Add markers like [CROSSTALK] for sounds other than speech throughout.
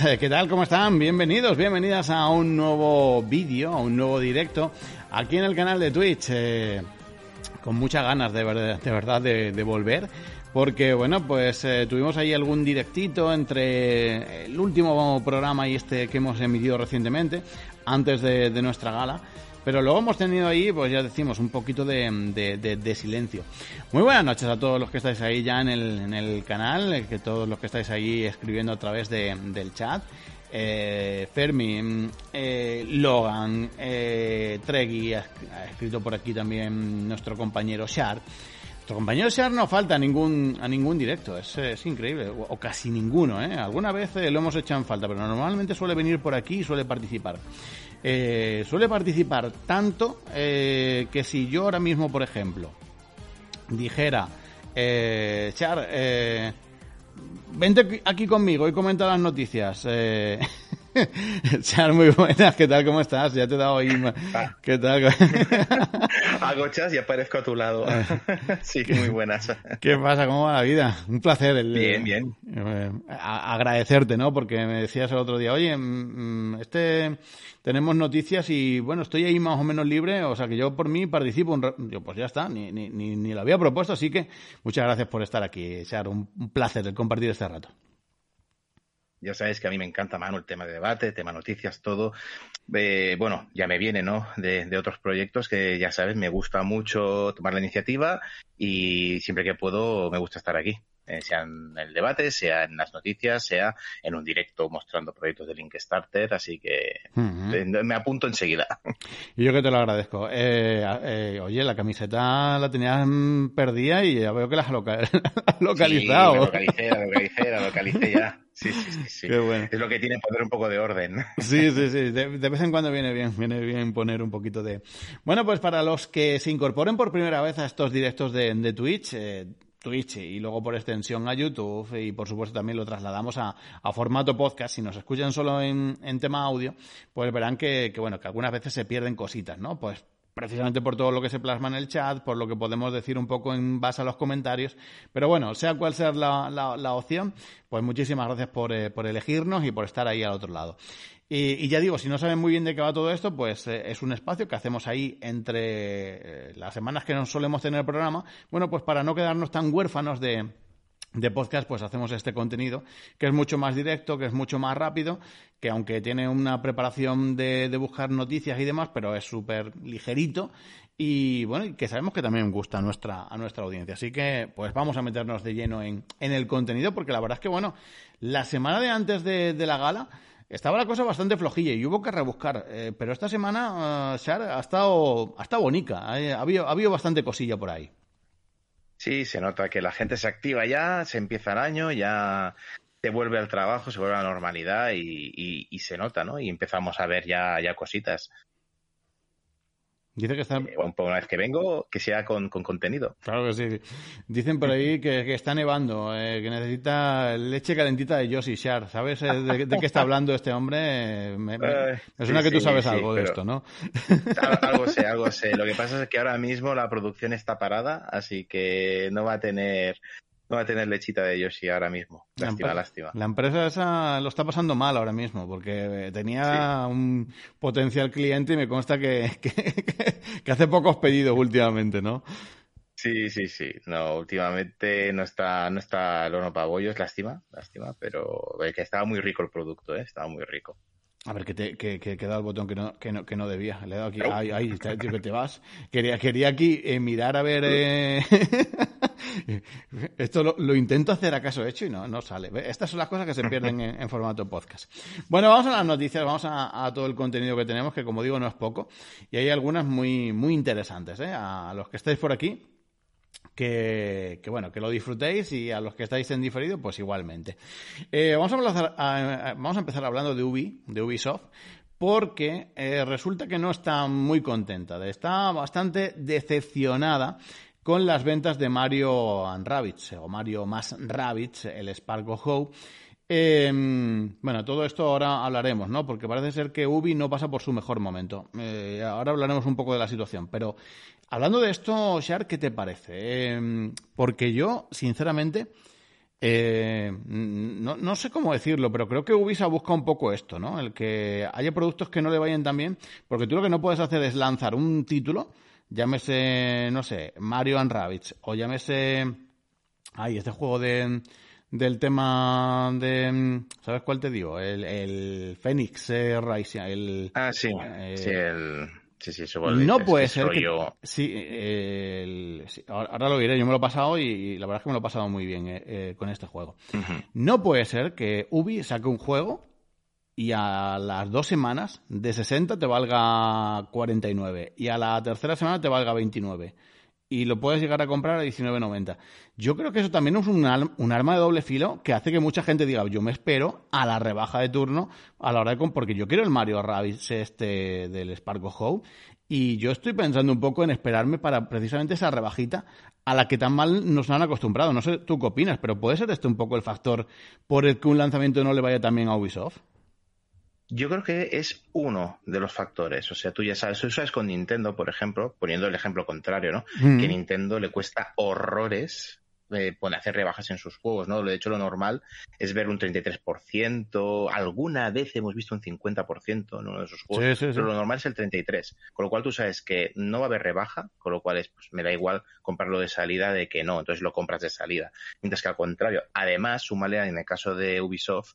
[LAUGHS] ¿qué tal? ¿Cómo están? Bienvenidos, bienvenidas a un nuevo vídeo, a un nuevo directo aquí en el canal de Twitch. eh, con muchas ganas de, verdad- de verdad de, volver. Porque, bueno, pues eh, tuvimos ahí algún directito entre el último programa y este que hemos emitido recientemente, antes de nuestra gala. Pero luego hemos tenido ahí, pues ya decimos, un poquito de, de- silencio. Muy buenas noches a todos los que estáis ahí ya en el, en el canal, eh, que todos los que estáis ahí escribiendo a través de- del chat. Eh, Fermi, mm, eh, Logan, eh, Tregui, ha, ha escrito por aquí también nuestro compañero Shar. Nuestro compañero Shar no falta a ningún, a ningún directo, es, es increíble, o, o casi ninguno, ¿eh? Alguna vez eh, lo hemos hecho en falta, pero normalmente suele venir por aquí y suele participar. Eh, suele participar tanto eh, que si yo ahora mismo, por ejemplo, dijera, eh, Char, eh, vente aquí- conmigo y comenta las noticias. [LAUGHS] [LAUGHS] Char, muy buenas, ¿qué tal? ¿Cómo estás? Ya te he dado ahí. Ah. ¿Qué tal? [LAUGHS] Agochas y aparezco a tu lado. [LAUGHS] sí, muy buenas. ¿Qué pasa? ¿Cómo va la vida? Un placer. El, Bien, bien. eh, agradecerte, ¿no? Porque me decías el otro día, oye, mm, mm, este tenemos noticias y bueno, estoy ahí más o menos libre, o sea que yo por mí participo. Un yo, pues ya está, ni, ni, ni, ni lo había propuesto, así que muchas gracias por estar aquí, Char. Un, un placer el compartir este rato. Ya sabes que a mí me encanta, Manu, el tema de debate, tema noticias, todo. Eh, bueno, ya me viene, ¿no? De, de otros proyectos que ya sabes, me gusta mucho tomar la iniciativa y siempre que puedo me gusta estar aquí. Eh, sea en el debate, sea en las noticias, sea en un directo mostrando proyectos de Link Starter, así que eh, me apunto enseguida. [LAUGHS] Y yo que te lo agradezco. Eh, eh, oye, la camiseta la tenías perdida y ya veo que la has [LAUGHS] localizado. Sí, la localicé, la localicé, la localicé ya. Sí, sí, sí. sí. Qué bueno. Es lo que tiene poner un poco de orden. Sí, sí, sí. De, de vez en cuando viene bien, viene bien poner un poquito de. Bueno, pues para los que se incorporen por primera vez a estos directos de, de Twitch, eh, Twitch y luego por extensión a YouTube y por supuesto también lo trasladamos a, a formato podcast. Si nos escuchan solo en, en tema audio, pues verán que, que bueno, que algunas veces se pierden cositas, ¿no? Pues precisamente por todo lo que se plasma en el chat, por lo que podemos decir un poco en base a los comentarios. Pero bueno, sea cual sea la, opción, pues muchísimas gracias por, eh, por elegirnos y por estar ahí al otro lado. Y, ya digo, si no saben muy bien de qué va todo esto, pues eh, es un espacio que hacemos ahí entre eh, las semanas que nos solemos tener el programa, bueno, pues para no quedarnos tan huérfanos de, de podcast, pues hacemos este contenido que es mucho más directo, que es mucho más rápido, que aunque tiene una preparación de, de buscar noticias y demás, pero es súper ligerito y bueno, y que sabemos que también gusta a nuestra, a nuestra audiencia. Así que pues vamos a meternos de lleno en, en el contenido, porque la verdad es que bueno, la semana de antes de, la gala estaba la cosa bastante flojilla y hubo que rebuscar, eh, pero esta semana, uh, ha estado, ha estado bonita, ha, ha habido, ha habido bastante cosilla por ahí. Sí, se nota que la gente se activa ya, se empieza el año, ya se vuelve al trabajo, se vuelve a la normalidad y, y- y se nota, ¿no? Y empezamos a ver ya, ya cositas. Dice que está, Eh, un poco una vez que vengo, que sea con, con contenido. Claro que sí. Dicen por ahí que, que está nevando, eh, que necesita leche calentita de Yoshi Shar. ¿Sabes eh, de, de qué está hablando este hombre? Eh, Me, me- Ay, me suena sí, que tú sabes sí, algo de esto, ¿no? Al- Algo sé, algo sé. [LAUGHS] Lo que pasa es que ahora mismo la producción está parada, así que no va a tener, no va a tener lechita de Yoshi ahora mismo. La Lástima, empresa- lástima. La empresa esa lo está pasando mal ahora mismo porque eh, tenía un potencial cliente y me consta que, [LAUGHS] que, que hace pocos pedidos últimamente, ¿no? Sí, sí, sí. No, últimamente no está, no está el horno para bollos, lástima, lástima, pero que estaba muy rico el producto, ¿eh? estaba muy rico. A ver, que, te, que, que, que el botón que no, que no, que no debía. Le he dado aquí. Ay, ay, tío, que te vas. Quería, quería aquí eh, mirar a ver. Eh... [LAUGHS] [LAUGHS] Esto lo, intento hacer acaso hecho y no, no sale. Estas son las cosas que se pierden en, formato podcast. Bueno, vamos a las noticias, vamos a, todo el contenido que tenemos, que como digo no es poco. Y hay algunas muy, muy interesantes. ¿eh? A los que estáis por aquí, que, que, bueno, que lo disfrutéis y a los que estáis en diferido, pues igualmente. Eh, vamos, a empezar, a, vamos a empezar hablando de Ubi, de Ubisoft, porque eh, resulta que no está muy contenta, está bastante decepcionada con las ventas de Mario o Mario más Rabbids, el Sparkle How. Eh, bueno, todo esto ahora hablaremos, ¿no? Porque parece ser que Ubi no pasa por su mejor momento. Eh, ahora hablaremos un poco de la situación, pero Hablando de esto, Shar, ¿qué te parece? Eh, porque yo, sinceramente, eh, no, no, sé cómo decirlo, pero creo que Ubisoft busca un poco esto, ¿no? El que haya productos que no le vayan tan bien, porque tú lo que no puedes hacer es lanzar un título, llámese, no sé, Mario and Rabbids, o llámese, ay, este juego de del tema de ¿sabes cuál te digo? El, el Phoenix eh, Rising, el Ah, sí, eh, sí, el Sí, sí, eso no puede ser que... Sí, el... sí, ahora lo diré, yo me lo he pasado y la verdad es que me lo he pasado muy bien eh, eh, con este juego. Uh -huh. No puede ser que Ubi saque un juego y a las dos semanas de 60 te valga 49 y a la tercera semana te valga 29 y lo puedes llegar a comprar a 19.90. Yo creo que eso también es un, un, arma de doble filo que hace que mucha gente diga, yo me espero a la rebaja de turno a la hora de porque yo quiero el Mario Rabbids este del Sparko How y yo estoy pensando un poco en esperarme para precisamente esa rebajita a la que tan mal nos han acostumbrado. No sé tú qué opinas, pero puede ser este un poco el factor por el que un lanzamiento no le vaya también a Ubisoft. Yo creo que es uno de los factores. O sea, tú ya sabes, eso es con Nintendo, por ejemplo, poniendo el ejemplo contrario, ¿no? Mm. Que a Nintendo le cuesta horrores eh, poner, hacer rebajas en sus juegos, ¿no? De hecho, lo normal es ver un 33%, alguna vez hemos visto un 50% en uno de esos juegos, sí, sí, sí. pero lo normal es el 33%. Con lo cual tú sabes que no va a haber rebaja, con lo cual es, pues, me da igual comprarlo de salida de que no, entonces lo compras de salida. Mientras que al contrario, además, súmale en el caso de Ubisoft,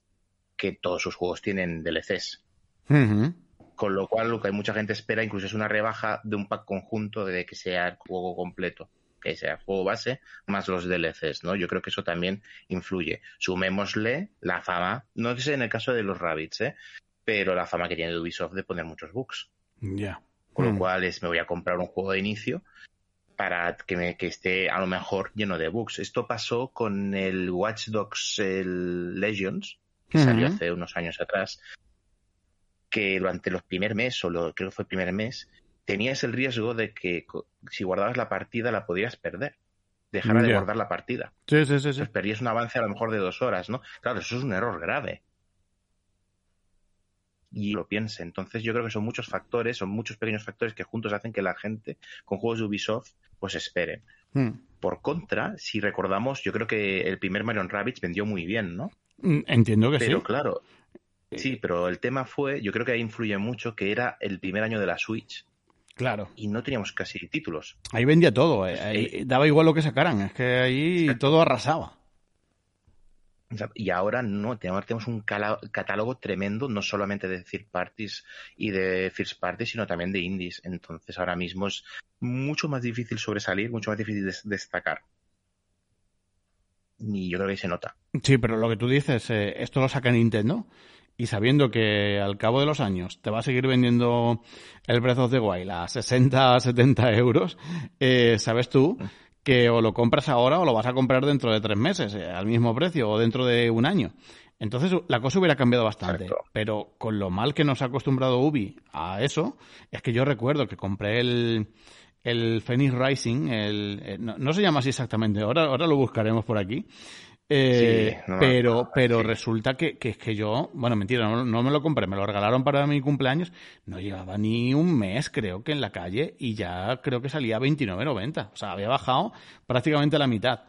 que todos sus juegos tienen DLCs. Uh -huh. Con lo cual, lo que hay mucha gente espera incluso es una rebaja de un pack conjunto de que sea el juego completo, que sea el juego base más los DLCs, ¿no? Yo creo que eso también influye. Sumémosle la fama, no sé en el caso de los Rabbits, ¿eh? Pero la fama que tiene Ubisoft de poner muchos bugs. Ya. Yeah. Con mm. lo cual es, me voy a comprar un juego de inicio para que, me, que esté a lo mejor lleno de bugs. Esto pasó con el Watch Dogs el Legends, que uh -huh. salió hace unos años atrás, que durante los primer mes, o lo, creo que fue el primer mes, tenías el riesgo de que si guardabas la partida la podías perder. Dejara yeah. de guardar la partida. Sí, sí, sí, sí. Pues perdías un avance a lo mejor de dos horas, ¿no? Claro, eso es un error grave. Y lo piense. Entonces yo creo que son muchos factores, son muchos pequeños factores que juntos hacen que la gente con juegos de Ubisoft pues espere. Hmm. Por contra, si recordamos, yo creo que el primer Mario Rabbids vendió muy bien, ¿no? Entiendo que pero, sí. Pero claro, sí, pero el tema fue, yo creo que ahí influye mucho que era el primer año de la Switch. Claro. Y no teníamos casi títulos. Ahí vendía todo, eh. ahí daba igual lo que sacaran, es que ahí Exacto. todo arrasaba. Y ahora no, tenemos un catálogo tremendo, no solamente de third parties y de first parties, sino también de indies. Entonces ahora mismo es mucho más difícil sobresalir, mucho más difícil destacar. Y yo creo que se nota. Sí, pero lo que tú dices, eh, esto lo saca Nintendo y sabiendo que al cabo de los años te va a seguir vendiendo el Breath of the Wild a 60, 70 [LAUGHS] euros, eh, sabes tú que o lo compras ahora o lo vas a comprar dentro de tres meses eh, al mismo precio o dentro de un año. Entonces la cosa hubiera cambiado bastante, Exacto. pero con lo mal que nos ha acostumbrado Ubi a eso, es que yo recuerdo que compré el, el Phoenix Rising, el, eh, no, no, se llama así exactamente, ahora, ahora lo buscaremos por aquí. Eh, sí, no, pero pero sí. resulta que, que, que yo, bueno, mentira, no, no, me lo compré, me lo regalaron para mi cumpleaños, no llevaba ni un mes, creo que en la calle, y ya creo que salía 29.90, o sea, había bajado prácticamente la mitad.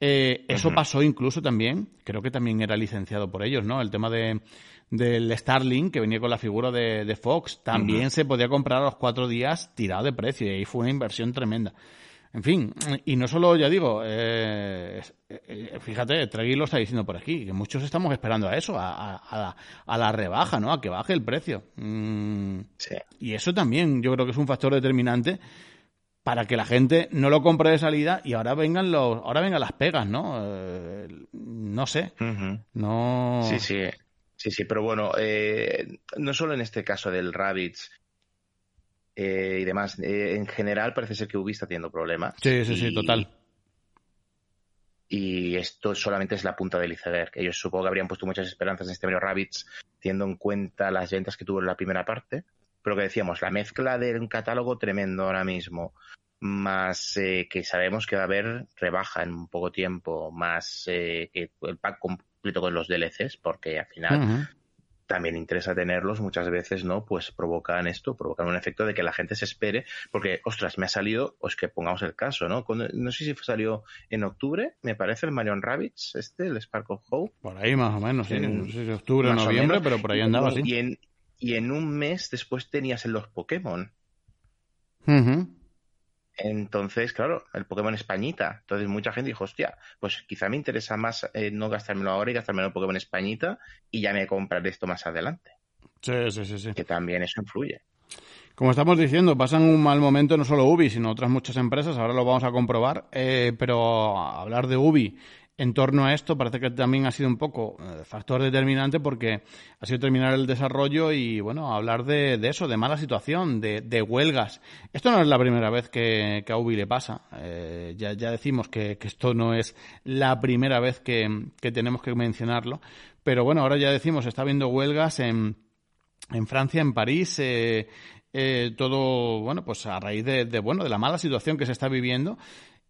Eh, eso uh -huh. pasó incluso también, creo que también era licenciado por ellos, ¿no? El tema de del Starlink, que venía con la figura de, de Fox, también uh -huh. se podía comprar a los cuatro días tirado de precio, y ahí fue una inversión tremenda. En fin, y no solo, ya digo, eh, eh, fíjate, Tregui lo está diciendo por aquí, que muchos estamos esperando a eso, a, la, rebaja, ¿no? A que baje el precio. Mm, sí. Y eso también yo creo que es un factor determinante para que la gente no lo compre de salida y ahora vengan los ahora vengan las pegas no eh, no sé no sí sí sí sí pero bueno no solo en este caso del Rabbits eh, y demás. Eh, en general parece ser que Ubi está teniendo problemas. Sí, sí, sí, total. Y esto solamente es la punta del iceberg. Ellos supongo que habrían puesto muchas esperanzas en este Mario Rabbits, teniendo en cuenta las ventas que tuvo en la primera parte. Pero que decíamos, la mezcla de un catálogo tremendo ahora mismo, más eh, que sabemos que va a haber rebaja en un poco tiempo, más que el pack con los DLCs, porque al final también interesa tenerlos muchas veces, ¿no? Pues provocan esto, provocan un efecto de que la gente se espere, porque, ostras, me ha salido, pues que pongamos el caso, ¿no? no sé si salió en octubre, me parece el Marion Rabbits, este, el Spark of Hope. Por ahí más o menos, sí, no sé si octubre o noviembre, pero por ahí andaba, sí. Y en, y en un mes después tenías en los Pokémon. Entonces, claro, el Pokémon Españita. Entonces mucha gente dijo, hostia, pues quizá me interesa más eh, no gastármelo ahora y gastármelo en Pokémon Españita y ya me compraré esto más adelante. Sí, sí, sí, sí. Que también eso influye. Como estamos diciendo, pasan un mal momento no solo Ubi, sino otras muchas empresas, ahora lo vamos a comprobar, eh, pero hablar de Ubi en torno a esto parece que también ha sido un poco eh, factor determinante porque ha sido terminar el desarrollo y, bueno, hablar de, eso, de mala situación, de, huelgas. Esto no es la primera vez que, a Ubi le pasa. Eh, ya, decimos que, esto no es la primera vez que, tenemos que mencionarlo. Pero bueno, ahora ya decimos, está habiendo huelgas en, en Francia, en París, eh, todo, bueno, pues a raíz de, de, bueno, de la mala situación que se está viviendo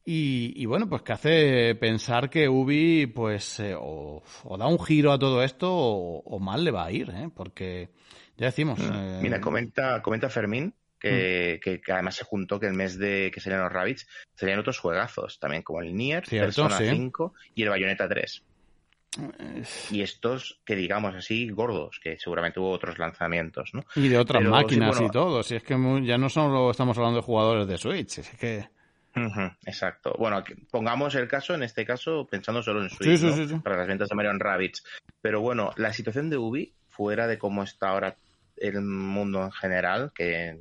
y, bueno, pues que hace pensar que Ubi, pues, eh, o, da un giro a todo esto o, mal le va a ir, ¿eh? Porque ya decimos. Mm. Eh, Mira, comenta, comenta Fermín mm. que, que, además se juntó que el mes de que serían los Rabbits serían otros juegazos también, como el Nier, Persona 5 y el Bayonetta 3. Y estos, que digamos así, gordos, que seguramente hubo otros lanzamientos, ¿no? Y de otras máquinas y todo. Si es que ya no solo estamos hablando de jugadores de Switch, es que exacto. Bueno, pongamos el caso, en este caso, pensando solo en Switch, para las ventas de Mario Rabbits. Pero bueno, la situación de Ubi, fuera de cómo está ahora el mundo en general, que,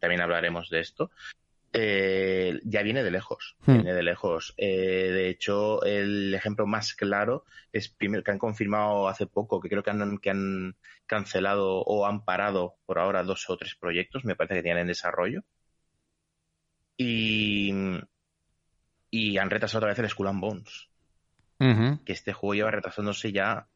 también hablaremos de esto, eh, ya viene de lejos. Hmm. Viene de lejos. Eh, de hecho, el ejemplo más claro es primero que han confirmado hace poco, que creo que han, que han cancelado o han parado por ahora dos o tres proyectos, me parece que tienen en desarrollo. Y, y han retrasado otra vez el Skull and Bones. Que este juego lleva retrasándose ya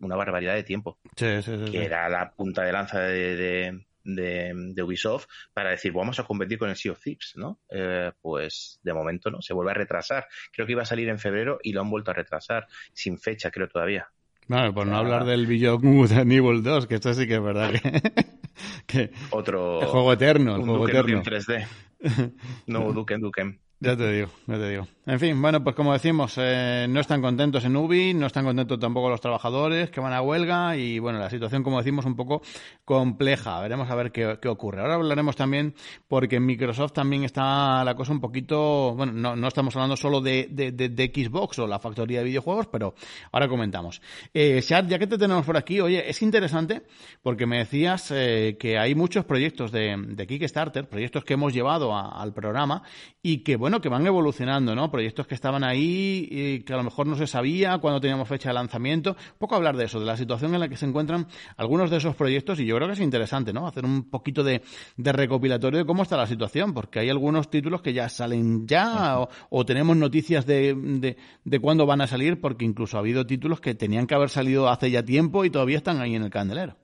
una barbaridad de tiempo. Sí, sí, que era la punta de lanza de, de, Ubisoft para decir, vamos a competir con el Sea of Thieves, ¿no? Eh, pues de momento no, se vuelve a retrasar. Creo que iba a salir en febrero y lo han vuelto a retrasar, sin fecha, creo todavía. Bueno, por no hablar del Beyond Good Evil 2, que esto sí que es verdad que... [LAUGHS] [LAUGHS] Otro... El juego eterno, el juego eterno. en 3D. [LAUGHS] No, Duken Duken. Ya te digo, ya te digo. En fin, bueno, pues como decimos, eh, no están contentos en Ubi, no están contentos tampoco los trabajadores que van a huelga y bueno, la situación, como decimos, un poco compleja. Veremos a ver qué, ocurre. Ahora hablaremos también, porque en Microsoft también está la cosa un poquito, bueno, no, no estamos hablando solo de, de, Xbox o la factoría de videojuegos, pero ahora comentamos. Eh, ya que te tenemos por aquí, oye, es interesante porque me decías eh, que hay muchos proyectos de, de Kickstarter, proyectos que hemos llevado al programa y que, bueno, bueno, que van evolucionando, ¿no? Proyectos que estaban ahí y que a lo mejor no se sabía cuando teníamos fecha de lanzamiento. Poco hablar de eso, de la situación en la que se encuentran algunos de esos proyectos y yo creo que es interesante, ¿no? Hacer un poquito de, recopilatorio de cómo está la situación, porque hay algunos títulos que ya salen ya o, tenemos noticias de, de, de cuándo van a salir, porque incluso ha habido títulos que tenían que haber salido hace ya tiempo y todavía están ahí en el candelero.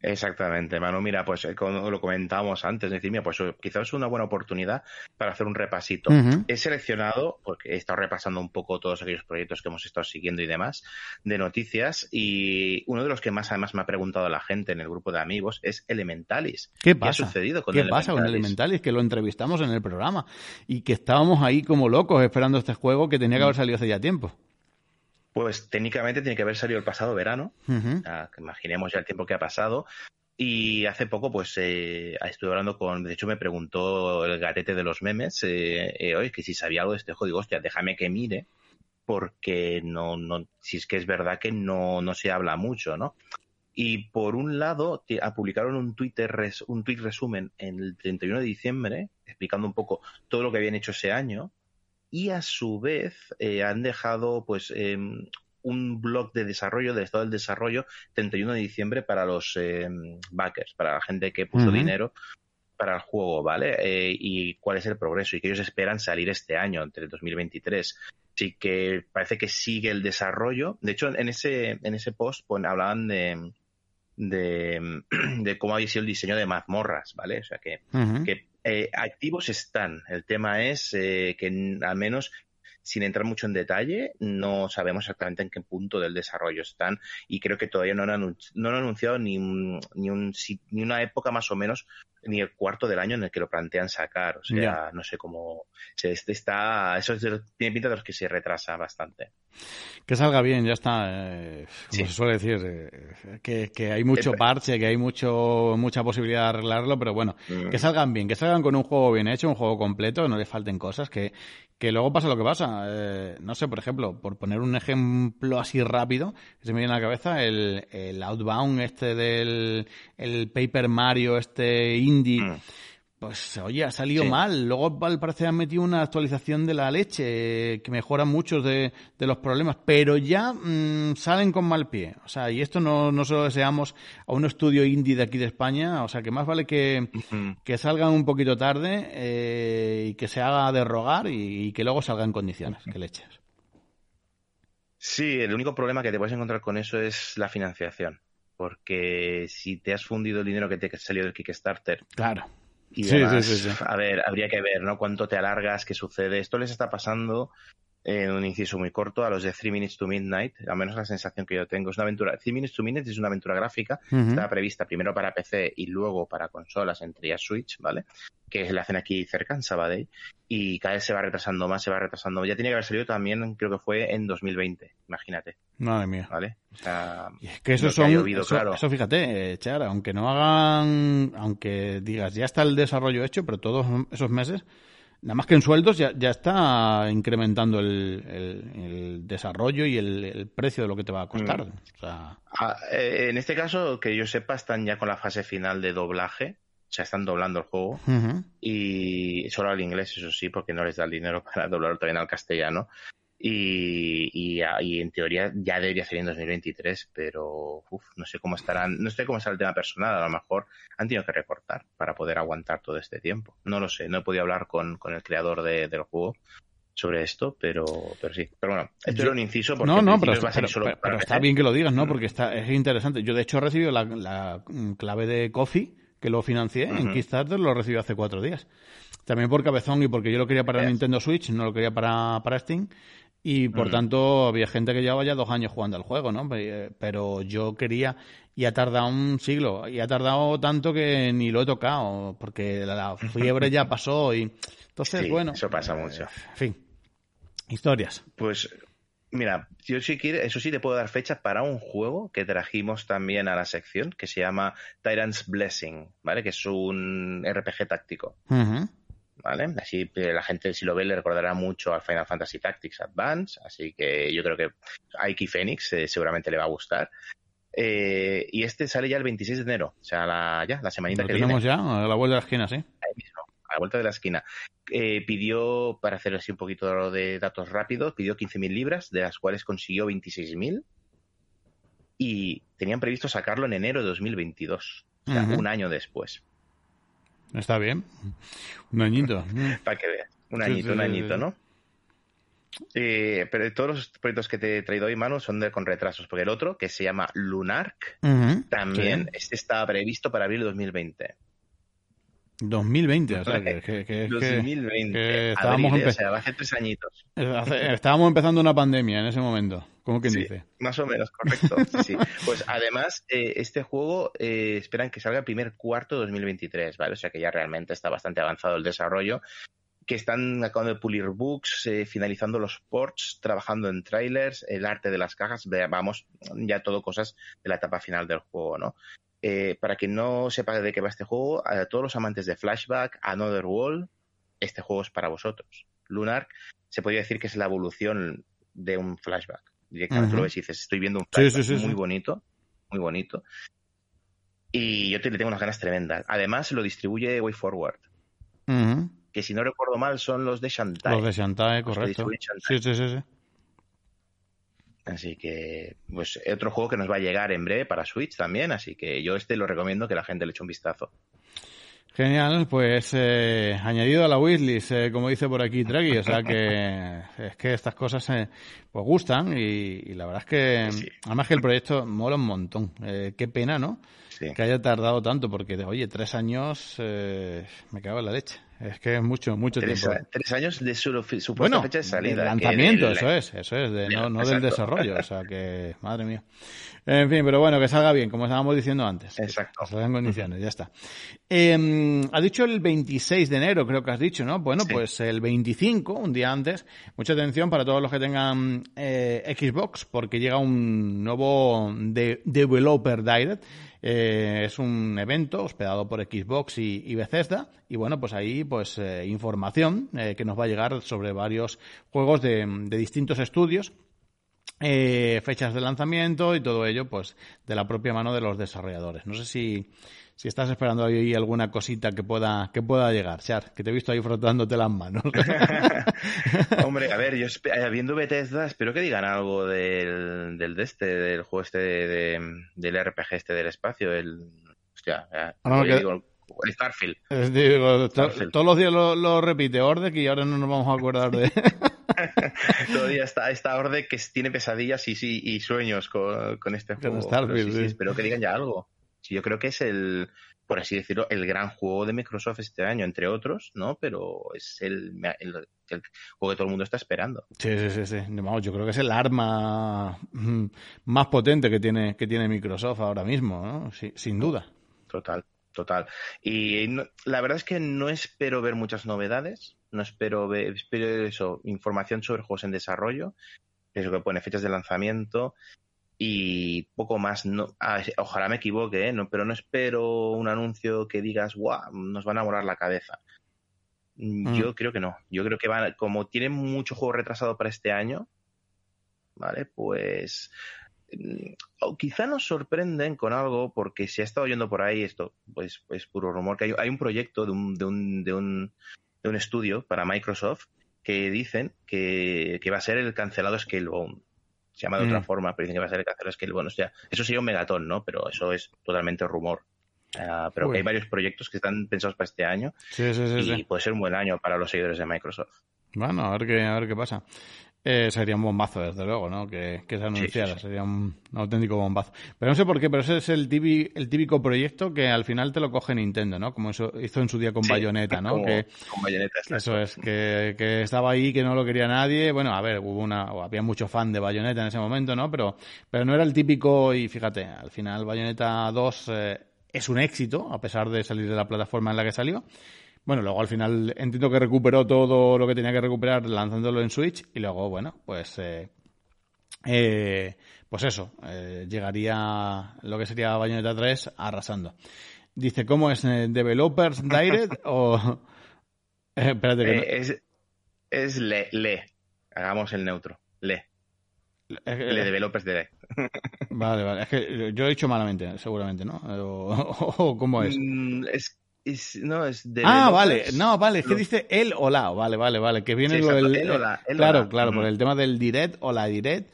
Exactamente, Manu. Mira, pues eh, como lo comentábamos antes, decir, mira, pues eh, quizás es una buena oportunidad para hacer un repasito. He seleccionado, porque he estado repasando un poco todos aquellos proyectos que hemos estado siguiendo y demás, de noticias, y uno de los que más además me ha preguntado la gente en el grupo de amigos es Elementalis. ¿Qué pasa? ha sucedido con ¿Qué pasa con Elementalis? Que lo entrevistamos en el programa y que estábamos ahí como locos esperando este juego que tenía que haber mm. salido hace ya tiempo. Pues técnicamente tiene que haber salido el pasado verano. imaginemos ya el tiempo que ha pasado. Y hace poco, pues, eh, estuve hablando con, de hecho me preguntó el garete de los memes, eh, eh, oye, que si sabía algo de este juego, digo, hostia, déjame que mire, porque no, no, si es que es verdad que no, no se habla mucho, ¿no? Y por un lado, publicaron un Twitter, un tweet resumen en el 31 de diciembre, explicando un poco todo lo que habían hecho ese año, y a su vez eh, han dejado, pues, em, un blog de desarrollo, del estado del desarrollo, 31 de diciembre para los eh, backers, para la gente que puso dinero para el juego, ¿vale? Eh, y cuál es el progreso y que ellos esperan salir este año, entre el 2023. Así que parece que sigue el desarrollo. De hecho, en ese, en ese post pues, hablaban de, de, [CLEARS THROAT] de, cómo había sido el diseño de mazmorras, ¿vale? O sea que, que eh, activos están. El tema es eh, que al menos sin entrar mucho en detalle, no sabemos exactamente en qué punto del desarrollo están y creo que todavía no han, no han anunciado ni, ni, un, ni una época más o menos ni el cuarto del año en el que lo plantean sacar. O sea, no sé cómo. Este está, eso tiene pinta de los que se retrasa bastante. Que salga bien, ya está. Eh, como se suele decir, eh, que, que, hay mucho parche, que hay mucho mucha posibilidad de arreglarlo, pero bueno, mm. que salgan bien, que salgan con un juego bien hecho, un juego completo, no le falten cosas, que, que luego pasa lo que pasa. Eh, no sé, por ejemplo, por poner un ejemplo así rápido, que se me viene a la cabeza, el, el Outbound este del el Paper Mario, este indie. Mm. Pues oye, ha salido mal. Luego al parecer han metido una actualización de la leche que mejora muchos de, los problemas, pero ya mm, salen con mal pie. O sea, y esto no, no se lo deseamos a un estudio indie de aquí de España. O sea, que más vale que, que salgan un poquito tarde eh, y que se haga de rogar y, que luego salgan en condiciones. Que leches. Sí, el único problema que te puedes encontrar con eso es la financiación. Porque si te has fundido el dinero que te salió del Kickstarter. Claro y sí, sí, sí, a ver, habría que ver, ¿no? Cuánto te alargas, qué sucede. Esto les está pasando en un inciso muy corto a los de Three Minutes to Midnight, al menos la sensación que yo tengo. Es una aventura, Three Minutes to Midnight es una aventura gráfica, está prevista primero para PC y luego para consolas, entre ellas Switch, ¿vale? Que la hacen aquí cerca, en Sabadell, y cada vez se va retrasando más, se va retrasando. Ya tiene que haber salido también, creo que fue en 2020, imagínate. Madre mía. ¿Vale? O sea, es que eso son, eso, fíjate, eh, Char, aunque no hagan, aunque digas, ya está el desarrollo hecho, pero todos esos meses Nada más que en sueldos ya, ya está incrementando el, desarrollo y el, precio de lo que te va a costar. Mm. Ah, eh, en este caso, que yo sepa, están ya con la fase final de doblaje. O sea, están doblando el juego. Y solo al inglés, eso sí, porque no les da el dinero [LAUGHS] para doblarlo también al castellano. Y, y, en teoría ya debería ser en 2023, pero no sé cómo estarán, no sé cómo está el tema personal, a lo mejor han tenido que recortar para poder aguantar todo este tiempo. No lo sé, no he podido hablar con, con el creador del juego sobre esto, pero, pero sí. Pero bueno, esto era un inciso porque no, no, pero, está bien que lo digas, ¿no? Mm. Porque está, es interesante. Yo de hecho he recibido la, la clave de Coffee que lo financié en Kickstarter, lo recibí hace cuatro días. También por cabezón y porque yo lo quería para Nintendo Switch, no lo quería para, para Steam. Y por mm. tanto, había gente que llevaba ya dos años jugando al juego, ¿no? Pero yo quería, y ha tardado un siglo, y ha tardado tanto que ni lo he tocado, porque la fiebre ya [LAUGHS] pasó y. Entonces, bueno. Eso pasa eh, mucho. En fin. Historias. Pues, mira, yo si quieres, eso sí te puedo dar fecha para un juego que trajimos también a la sección, que se llama Tyrant's Blessing, ¿vale? Que es un RPG táctico. ¿Vale? Así eh, la gente si lo ve le recordará mucho al Final Fantasy Tactics Advance, así que yo creo que a Iki Phoenix eh, seguramente le va a gustar. Eh, y este sale ya el 26 de enero, o sea, la, ya, la semanita que tenemos ya, a la vuelta de la esquina, sí. Ahí mismo, a la vuelta de la esquina. pidió, para hacer así un poquito de datos rápidos, pidió 15.000 libras, de las cuales consiguió 26.000 y tenían previsto sacarlo en enero de 2022, o sea, un año después. Está bien. Un añito. [LAUGHS] Para que veas. Un añito, un añito, ¿no? Eh, pero todos los proyectos que te he traído hoy, Manu, son de, con retrasos, porque el otro, que se llama Lunark, también este estaba previsto para abril de 2020. 2020, o sea, que, que, 2020. estábamos o sea, hace tres añitos. Estábamos empezando una pandemia en ese momento, como quien dice. Más o menos, correcto. [LAUGHS] sí, Pues además, eh, este juego eh, esperan que salga el primer cuarto de 2023, ¿vale? O sea que ya realmente está bastante avanzado el desarrollo que están acabando de pulir books, eh, finalizando los ports, trabajando en trailers, el arte de las cajas, vamos, ya todo cosas de la etapa final del juego, ¿no? Eh, para quien no sepa de qué va este juego, a todos los amantes de Flashback, Another World, este juego es para vosotros. Lunar se podría decir que es la evolución de un flashback. Directamente lo ves y dices, estoy viendo un flashback muy bonito, muy bonito. Y yo te, le tengo unas ganas tremendas. Además, lo distribuye Way Forward. Que si no recuerdo mal, son los de Shantae. Los de Shantae, correcto. Sí, sí, sí, sí. Así que, pues, otro juego que nos va a llegar en breve para Switch también. Así que yo este lo recomiendo que la gente le eche un vistazo. Genial, pues eh, añadido a la wishlist, eh, como dice por aquí Draghi, o sea que [LAUGHS] es que estas cosas eh, pues gustan y, la verdad es que además que el proyecto mola un montón. Eh, qué pena, ¿no? Que haya tardado tanto, porque oye, tres años me cago en la leche. Es que es mucho, mucho tiempo. Tres años de su supuesta fecha de salida. lanzamiento, eso es, eso es, de, no, no del desarrollo. O sea que, madre mía. En fin, pero bueno, que salga bien, como estábamos diciendo antes. Exacto. Que salga en condiciones, ya está. Eh, ha dicho el 26 de enero, creo que has dicho, ¿no? Bueno, pues el 25, un día antes. Mucha atención para todos los que tengan eh, Xbox, porque llega un nuevo de Developer Direct eh, es un evento hospedado por Xbox y, Bethesda y bueno, pues ahí pues eh, información eh, que nos va a llegar sobre varios juegos de, distintos estudios fechas de lanzamiento y todo ello, pues, de la propia mano de los desarrolladores. No sé si, si estás esperando ahí alguna cosita que pueda, que pueda llegar, Char, que te he visto ahí frotándote las manos. [LAUGHS] Hombre, a ver, yo viendo Bethesda, espero que digan algo del, del de este, del juego este de, del RPG este del espacio, el hostia, ah, digo, el Starfield. Digo, todos los días lo, repite Orde y ahora no nos vamos a acordar de. [LAUGHS] Todavía está esta Orde que tiene pesadillas y, sí, y sueños con, con este juego. Starfield, sí, espero que digan ya algo yo creo que es el, por así decirlo, el gran juego de Microsoft este año, entre otros, ¿no? Pero es el, juego que todo el mundo está esperando. Sí, sí, sí, sí. yo creo que es el arma mm, más potente que tiene, que tiene Microsoft ahora mismo, ¿no? sin duda. Total, total. Y la verdad es que no espero ver muchas novedades, no espero ver, espero eso, información sobre juegos en desarrollo, eso que pone fechas de lanzamiento y poco más. No, ah, ojalá me equivoque, ¿eh? no, pero no espero un anuncio que digas, guau, nos van a volar la cabeza. Mm. Yo creo que no. Yo creo que van, como tienen mucho juego retrasado para este año, ¿vale? Pues mm, o quizá nos sorprenden con algo, porque se ha estado oyendo por ahí esto, pues, pues puro rumor, que hay, hay un proyecto de un, de un, de un, de un estudio para Microsoft que dicen que, que va a ser el cancelado Scalebound se llama de otra mm. forma, pero dicen que va a ser el Cancelo que bueno, o sea, eso sería un megatón, ¿no? Pero eso es totalmente rumor. Ah, pero que hay varios proyectos que están pensados para este año sí, sí, sí, y puede ser un buen año para los seguidores de Microsoft. Bueno, a ver qué, a ver qué pasa. Eh, sería un bombazo, desde luego, ¿no? Que, se anunciara, sería un, auténtico bombazo. Pero no sé por qué, pero ese es el típico, el típico proyecto que al final te lo coge Nintendo, ¿no? Como eso hizo en su día con Bayonetta, ¿no? que, con Bayonetta, Eso es, que, que, estaba ahí, que no lo quería nadie. Bueno, a ver, hubo una, o había mucho fan de Bayonetta en ese momento, ¿no? Pero, pero no era el típico, y fíjate, al final Bayonetta 2 eh, es un éxito, a pesar de salir de la plataforma en la que salió. Bueno, luego al final entiendo que recuperó todo lo que tenía que recuperar lanzándolo en Switch y luego, bueno, pues eh, eh, pues eso, eh, llegaría lo que sería Bayonetta 3 arrasando. Dice, ¿cómo es? ¿Developers Direct [LAUGHS] o...? espérate que es, es le, le. Hagamos el neutro. Le. Le Developers Direct. vale, vale. Es que yo he dicho malamente, seguramente, ¿no? O, [LAUGHS] ¿Cómo es? Mm, es no, es de ah, vale, no, vale, es que dice el o la, vale, vale, vale, que viene lo del... El o la, claro, claro, por el tema del direct o la direct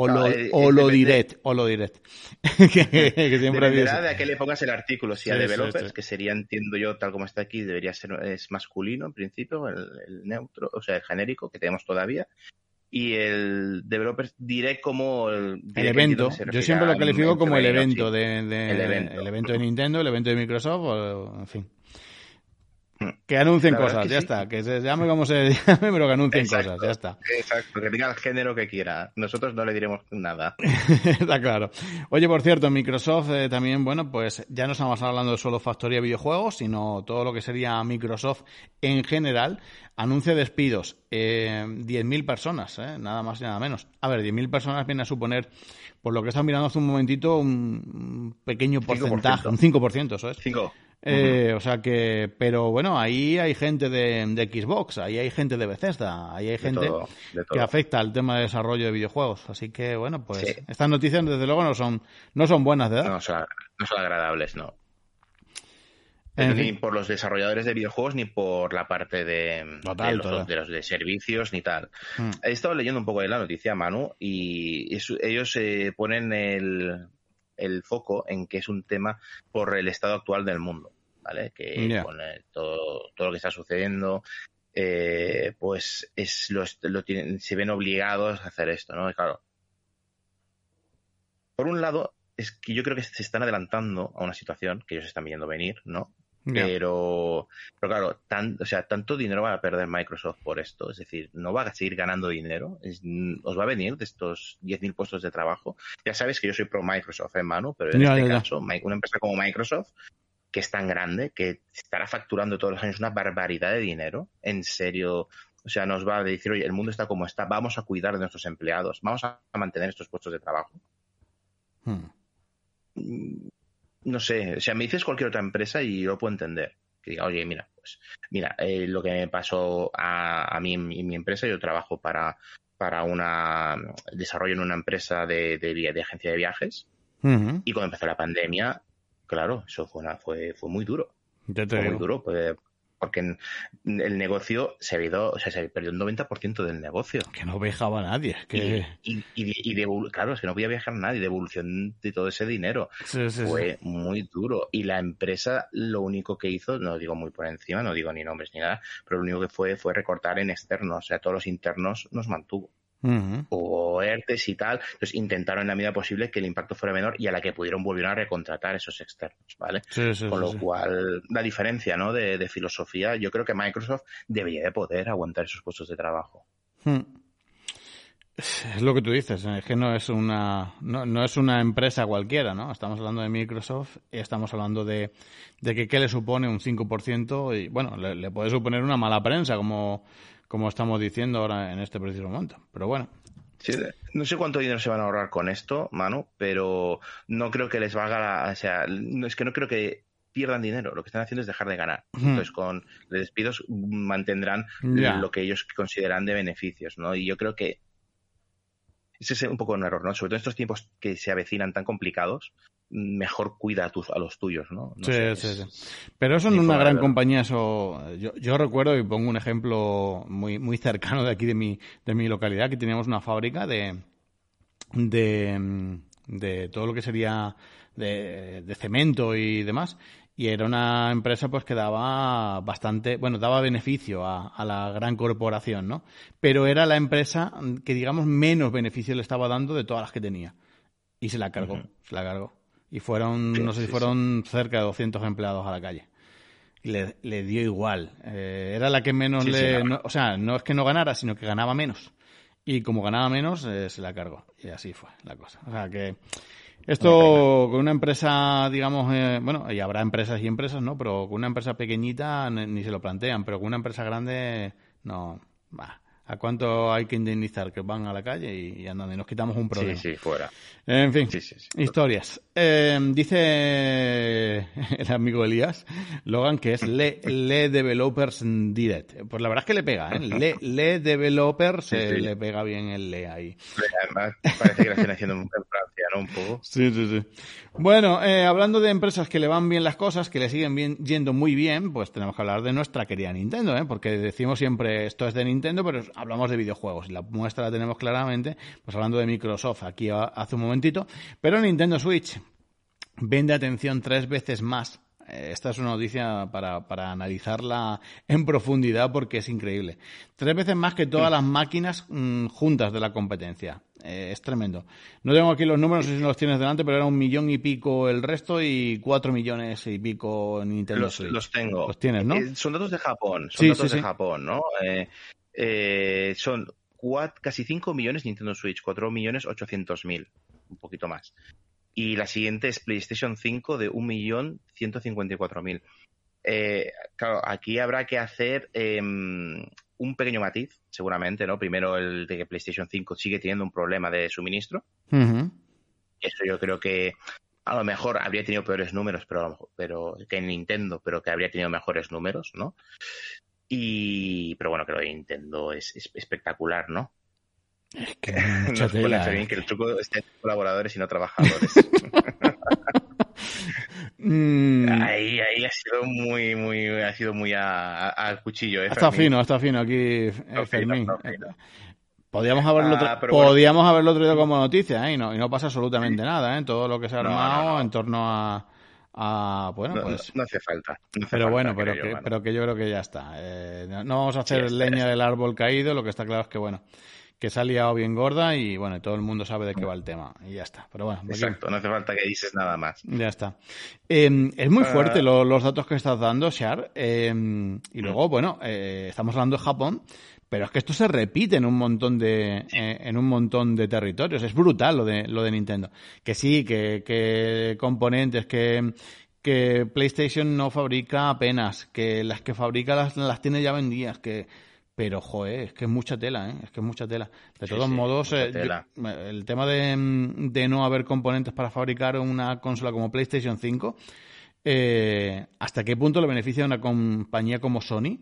o lo, o lo direct, o lo direct. [LAUGHS] que, que [LAUGHS] siempre Dependerá de a qué le pongas el artículo. Si a developers, que sería, entiendo yo, tal como está aquí, debería ser es masculino en principio, el, neutro, o sea, el genérico que tenemos todavía. Y el developers direct como el, el evento. Yo siempre lo califico como el evento, de, de, el evento, el evento de Nintendo, el evento de Microsoft, o, en fin. Que anuncien cosas, ya está. Que se llame como se [LAUGHS] llame, pero que anuncien cosas, ya está. Exacto, que diga el género que quiera. Nosotros no le diremos nada. [LAUGHS] está claro. Oye, por cierto, Microsoft eh, también, bueno, pues ya no estamos hablando de solo factoría videojuegos, sino todo lo que sería Microsoft en general. Anuncia despidos. Eh, 10.000 personas, eh, nada más y nada menos. A ver, 10.000 personas viene a suponer por lo que estás mirando hace un momentito, un pequeño porcentaje, un 5%, eso es. 5. Eh, o sea que, pero bueno, ahí hay gente de, Xbox, ahí hay gente de Bethesda, ahí hay gente que afecta al tema de desarrollo de videojuegos. Así que bueno, pues estas noticias desde luego no son, no son buenas. No son, no son agradables, no. Ni por los desarrolladores de videojuegos ni por la parte de, los, de, servicios ni tal. Hmm. He estado leyendo un poco de la noticia, Manu, y ellos eh, ponen el, el foco en que es un tema por el estado actual del mundo, ¿vale? Que con todo, todo lo que está sucediendo, eh, pues es lo, se ven obligados a hacer esto, ¿no? claro. Por un lado, es que yo creo que se están adelantando a una situación que ellos están viendo venir, ¿no? Pero, pero claro, tan, o sea, tanto dinero va a perder Microsoft por esto. Es decir, no va a seguir ganando dinero. os va a venir de estos 10.000 puestos de trabajo. Ya sabes que yo soy pro Microsoft en mano, pero en este caso, una empresa como Microsoft, que es tan grande, que estará facturando todos los años una barbaridad de dinero, en serio, o sea, nos va a decir, oye, el mundo está como está, vamos a cuidar de nuestros empleados, vamos a mantener estos puestos de trabajo. Hmm. No sé, o sea, me dices cualquier otra empresa y yo lo puedo entender. Que diga, oye, mira, pues, mira, eh, lo que me pasó a, a mí en mi, empresa, yo trabajo para, para una desarrollo en una empresa de, de, agencia de viajes. Y cuando empezó la pandemia, claro, eso fue, una, fue, fue muy duro. fue muy duro. Pues, porque el negocio se ha ido, o sea, se perdió un 90% del negocio. Que no viajaba nadie. Que... Y, y, claro, es que no podía viajar nadie, devolución de todo ese dinero. Fue muy duro. Y la empresa lo único que hizo, no digo muy por encima, no digo ni nombres ni nada, pero lo único que fue fue recortar en externos, o sea, todos los internos nos mantuvo o ERTES y tal. Entonces intentaron en la medida posible que el impacto fuera menor y a la que pudieron volver a recontratar esos externos, ¿vale? Con lo cual, la diferencia ¿no? de, filosofía, yo creo que Microsoft debería de poder aguantar esos puestos de trabajo. Hmm. Es lo que tú dices, es que no es una no, es una empresa cualquiera, ¿no? Estamos hablando de Microsoft estamos hablando de, de que qué le supone un 5% y, bueno, le puede suponer una mala prensa, como como estamos diciendo ahora en este preciso momento. Pero bueno. no sé cuánto dinero se van a ahorrar con esto, Manu, pero no creo que les valga la, o sea, es que no creo que pierdan dinero, lo que están haciendo es dejar de ganar. Entonces, con despidos mantendrán lo que ellos consideran de beneficios, ¿no? Y yo creo que ese es un poco un error, ¿no? Sobre todo en estos tiempos que se avecinan tan complicados, mejor cuida a, tus, a los tuyos, ¿no? sí, sí, sí. Pero eso en una gran compañía, eso yo, yo, recuerdo y pongo un ejemplo muy, muy cercano de aquí de mi, de mi localidad, que teníamos una fábrica de, de, de todo lo que sería de, de cemento y demás, y era una empresa pues que daba bastante, bueno, daba beneficio a, a, la gran corporación, ¿no? Pero era la empresa que digamos menos beneficio le estaba dando de todas las que tenía. Y se la cargó, se la cargó y fueron, no sé si fueron cerca de 200 empleados a la calle. Y le, le dio igual. Eh, era la que menos le... o sea, no es que no ganara, sino que ganaba menos. Y como ganaba menos, eh, se la cargó. Y así fue la cosa. O sea que... Esto con una empresa, digamos, eh, bueno, y habrá empresas y empresas, ¿no? Pero con una empresa pequeñita ni, se lo plantean, pero con una empresa grande, no, va. ¿A cuánto hay que indemnizar? Que van a la calle y, y andan y nos quitamos un problema. Sí, sí, fuera. En fin, historias. Eh, dice [LAUGHS] el amigo Elías, Logan, que es Le, le Developers Direct. Pues la verdad es que le pega, ¿eh? Le, le Developers eh, le pega bien el Le ahí. Además, parece que la están haciendo en Francia, ¿no? Un poco. Sí, sí, sí. Bueno, eh, hablando de empresas que le van bien las cosas, que le siguen bien, yendo muy bien, pues tenemos que hablar de nuestra querida Nintendo, ¿eh? Porque decimos siempre esto es de Nintendo, pero hablamos de videojuegos. Y la muestra la tenemos claramente, pues hablando de Microsoft aquí hace un momentito. Pero Nintendo Switch vende atención tres veces más esta es una noticia para, para, analizarla en profundidad porque es increíble. Tres veces más que todas las máquinas mm, juntas de la competencia. Eh, es tremendo. No tengo aquí los números, no sé si los tienes delante, pero era un millón y pico el resto y cuatro millones y pico en Nintendo los, Switch. Los tengo. Los tienes, ¿no? Eh, son datos de Japón. Son datos de Japón, ¿no? son casi 5 millones Nintendo Switch, 4 millones 800 mil, un poquito más. Y la siguiente es PlayStation 5 de 1.154.000. Eh, claro, aquí habrá que hacer em, un pequeño matiz, seguramente, ¿no? Primero el de que PlayStation 5 sigue teniendo un problema de suministro. esto yo creo que a lo mejor habría tenido peores números, pero, pero que en Nintendo, pero que habría tenido mejores números, ¿no? Y, pero bueno, creo que Nintendo es, espectacular, ¿no? Es que [LAUGHS] tela, bien que el truco esté en colaboradores y no trabajadores. [LAUGHS] Mm. Ahí, ahí ha sido muy, muy, ha sido muy al cuchillo. ¿eh, está fino, está fino aquí, eh, Fermín. Podríamos haberlo, ah, podíamos haberlo traído como noticia, ¿eh? y, no, y no pasa absolutamente [CLEARS THROAT] nada, ¿eh? Todo lo que se ha armado en torno a, bueno, pues... No, hace falta. pero bueno, pero, que, pero que yo creo que ya está. Eh, no vamos a hacer leña del árbol caído, lo que está claro es que, bueno, que se ha liado bien gorda y bueno, todo el mundo sabe de qué va el tema y ya está. Pero bueno, exacto, no hace falta que dices nada más. Ya está. Em, es muy fuerte ah. los datos que estás dando, Shar. Em, y luego, bueno, eh, estamos hablando de Japón, pero es que esto se repite en un montón de eh, en un montón de territorios. Es brutal lo de lo de Nintendo. Que sí, que, que componentes, que que PlayStation no fabrica apenas, que las que fabrica las, las tiene ya vendidas, que pero, joder, es que es mucha tela, ¿eh? Es que es mucha tela. De todos modos, eh, el tema de, no haber componentes para fabricar una consola como PlayStation 5, eh, ¿hasta qué punto le beneficia a una compañía como Sony?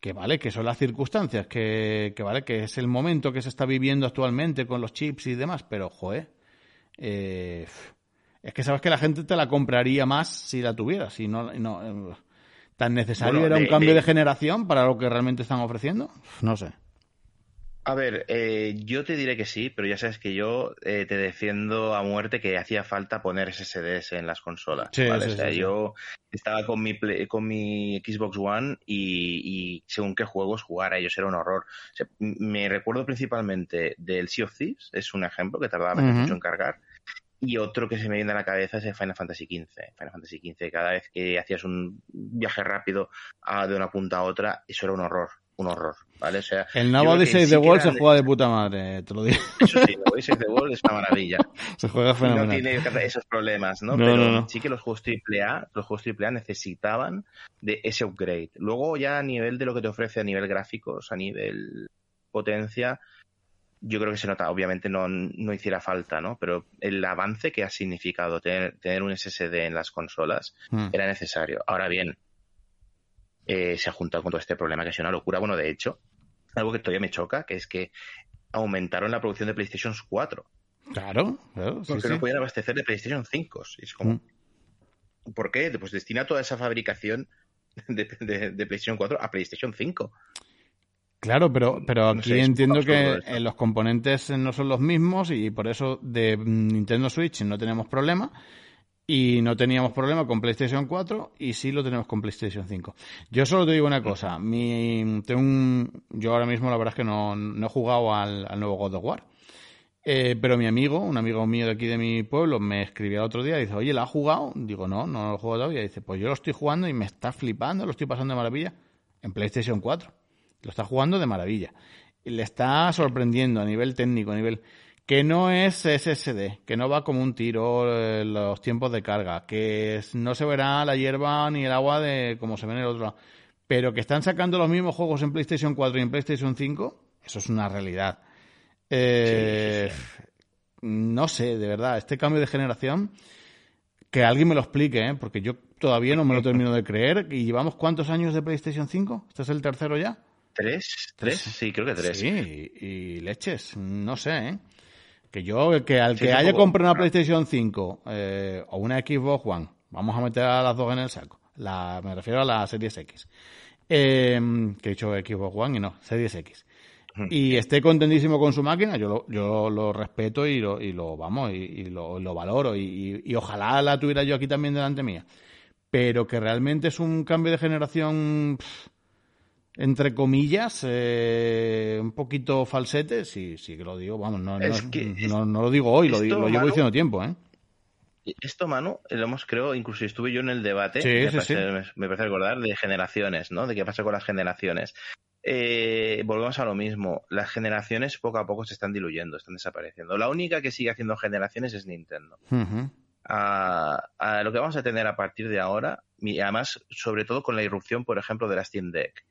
Que vale, que son las circunstancias, que, que vale, que es el momento que se está viviendo actualmente con los chips y demás, pero, joder, eh, es que sabes que la gente te la compraría más si la tuviera, si no, no ¿Tan necesario era un cambio de... generación para lo que realmente están ofreciendo? No sé. A ver, eh, yo te diré que sí, pero ya sabes que yo eh, te defiendo a muerte que hacía falta poner SSDs en las consolas. Sí, o sea, yo estaba con mi con mi Xbox One y, según qué juegos jugar a ellos era un horror. me recuerdo principalmente del Sea of Thieves, es un ejemplo que tardaba mucho en cargar. Y otro que se me viene a la cabeza es el Final Fantasy XV. Final Fantasy XV, cada vez que hacías un viaje rápido de una punta a otra, eso era un horror, un horror, ¿vale? O sea, el Odyssey de Wall se juega de puta madre, te lo digo. Eso sí, el Odyssey de Wall es una maravilla. [LAUGHS] Se juega fenomenal. No tiene esos problemas, ¿no? Pero sí que los juegos AAA, los juegos AAA necesitaban de ese upgrade. Luego ya a nivel de lo que te ofrece a nivel gráficos, a nivel potencia, yo creo que se nota, obviamente no, no hiciera falta, ¿no? Pero el avance que ha significado tener, tener un SSD en las consolas hmm. era necesario. Ahora bien, eh, se ha juntado con todo este problema que es una locura. Bueno, de hecho, algo que todavía me choca, que es que aumentaron la producción de PlayStation 4. Claro, claro. Porque no podían abastecer de PlayStation 5. Es como, hmm. ¿Por qué? Pues destina toda esa fabricación de, de PlayStation 4 a PlayStation 5. Claro, pero, pero aquí entiendo que los componentes no son los mismos y por eso de Nintendo Switch no tenemos problema y no teníamos problema con PlayStation 4 y sí lo tenemos con PlayStation 5. Yo solo te digo una cosa, mi, tengo un, yo ahora mismo la verdad es que no, no he jugado al, nuevo God of War, eh, pero mi amigo, un amigo mío de aquí de mi pueblo, me escribió el otro día y dice, oye, ¿la ha jugado? Digo, no, no lo he jugado todavía. dice, pues yo lo estoy jugando y me está flipando, lo estoy pasando de maravilla en PlayStation 4. Lo está jugando de maravilla. Y le está sorprendiendo a nivel técnico, a nivel que no es SSD, que no va como un tiro eh, los tiempos de carga, que no se verá la hierba ni el agua de como se ve en el otro lado, pero que están sacando los mismos juegos en PlayStation 4 y en PlayStation 5, eso es una realidad. Eh, no sé, de verdad, este cambio de generación, que alguien me lo explique, ¿eh? porque yo todavía no me lo termino de creer. ¿Y llevamos cuántos años de PlayStation 5? ¿Este es el tercero ya? ¿Tres? ¿Tres? Sí, creo que tres. Sí, y, leches, no sé, ¿eh? Que yo, que al que haya comprado una PlayStation 5 eh, o una Xbox One, vamos a meter a las dos en el saco. La, me refiero a la Series X. Em, que he dicho Xbox One y no, Series X. Y esté contentísimo con su máquina, yo lo, yo lo respeto y lo, y lo vamos, y, lo, lo, valoro. Y, y, ojalá la tuviera yo aquí también delante mía. Pero que realmente es un cambio de generación entre comillas, eh, un poquito falsete, sí, sí que lo digo, vamos, no, no, lo digo hoy, lo, lo, llevo diciendo tiempo, ¿eh? Esto, Manu, lo hemos, creo, incluso estuve yo en el debate, me, parece, recordar, de generaciones, ¿no? De qué pasa con las generaciones. Eh, volvemos a lo mismo. Las generaciones poco a poco se están diluyendo, están desapareciendo. La única que sigue haciendo generaciones es Nintendo. a, lo que vamos a tener a partir de ahora, y además, sobre todo con la irrupción, por ejemplo, de la Steam Deck,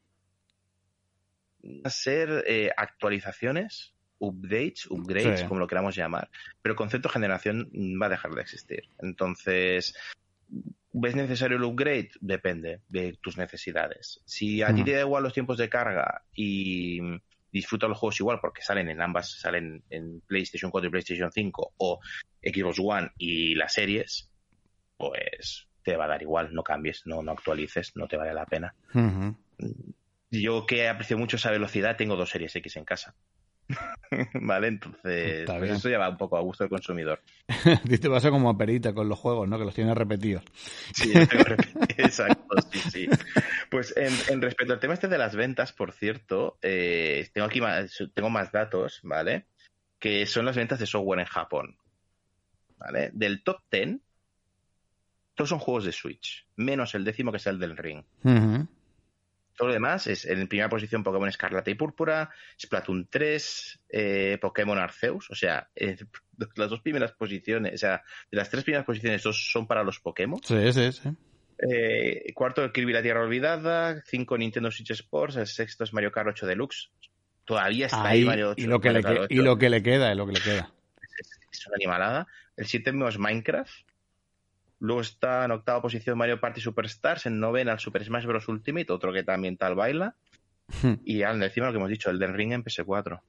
a ser eh, actualizaciones updates, upgrades, como lo queramos llamar, pero el concepto generación va a dejar de existir. Entonces, ¿ves necesario el upgrade? Depende de tus necesidades. Si a ti te da igual los tiempos de carga y disfrutas los juegos igual porque salen en ambas, salen en PlayStation 4 y PlayStation 5 o Xbox One y las series, pues te va a dar igual, no cambies, no, no actualices, no te vale la pena. Yo que aprecio mucho esa velocidad, tengo dos series X en casa. [LAUGHS] vale, entonces pues eso ya va un poco a gusto del consumidor. [LAUGHS] te pasa como a Perita con los juegos, ¿no? Que los tienes repetidos. Sí, [LAUGHS] exacto, sí, sí. Pues en, respecto al tema este de las ventas, por cierto, eh, tengo aquí más, tengo más datos, ¿vale? Que son las ventas de software en Japón. ¿Vale? Del top 10, todos son juegos de Switch, menos el décimo que es el del Ring. Todo lo demás es en primera posición Pokémon Escarlata y Púrpura, Splatoon 3, eh, Pokémon Arceus. O sea, eh, [LAUGHS] las dos primeras posiciones, o sea, de las tres primeras posiciones, dos son para los Pokémon. Sí, sí, sí. Eh, cuarto, Kirby la Tierra Olvidada. Cinco, Nintendo Switch Sports. El sexto es Mario Kart 8 Deluxe. Todavía está ahí, Mario 8. Y lo, que le y lo que le queda, es lo que le queda. Es, una animalada. El séptimo es Minecraft. Luego está en octava posición Mario Party Superstars, en novena el Super Smash Bros. Ultimate, otro que también tal baila. Hmm. y al encima lo que hemos dicho, el Den Ring en PS4.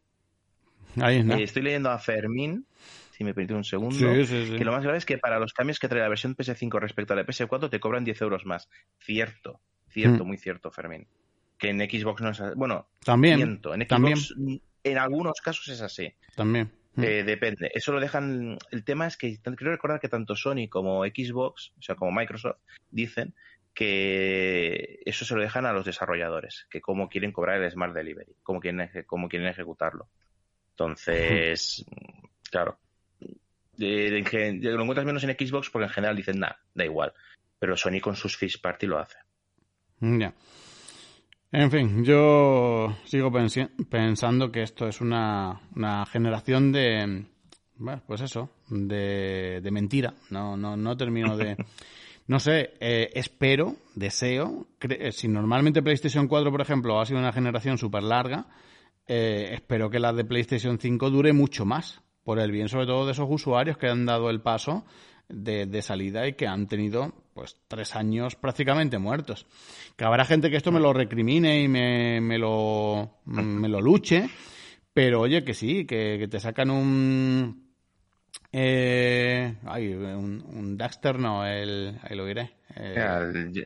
Ahí está. Eh, estoy leyendo a Fermín, si me permite un segundo, que lo más grave es que para los cambios que trae la versión PS5 respecto a la PS4 te cobran 10 euros más. Cierto, cierto, hmm. muy cierto, Fermín. Que en Xbox no es así. Bueno, también. En Xbox en algunos casos es así. También. Mm. Eh, depende. Eso lo dejan. El tema es que quiero recordar que tanto Sony como Xbox, o sea, como Microsoft, dicen que eso se lo dejan a los desarrolladores, que cómo quieren cobrar el Smart Delivery, cómo quieren, cómo quieren ejecutarlo. Entonces, [LAUGHS] claro. De, lo encuentras menos en Xbox porque en general dicen, nada, da igual. Pero Sony con sus Fish Party lo hace. Ya. En fin, yo sigo pensando que esto es una, una generación de, bueno, pues eso, de, de mentira. No, no, no termino de... [LAUGHS] No sé, eh, espero, deseo, eh, si normalmente PlayStation 4, por ejemplo, ha sido una generación súper larga, eh, espero que la de PlayStation 5 dure mucho más, por el bien sobre todo de esos usuarios que han dado el paso de, salida y que han tenido pues tres años prácticamente muertos. Que habrá gente que esto me lo recrimine y me, me, lo, me lo luche, pero oye, que sí, que, te sacan un... Eh, ay, un, un Daxter, no, el, ahí lo diré.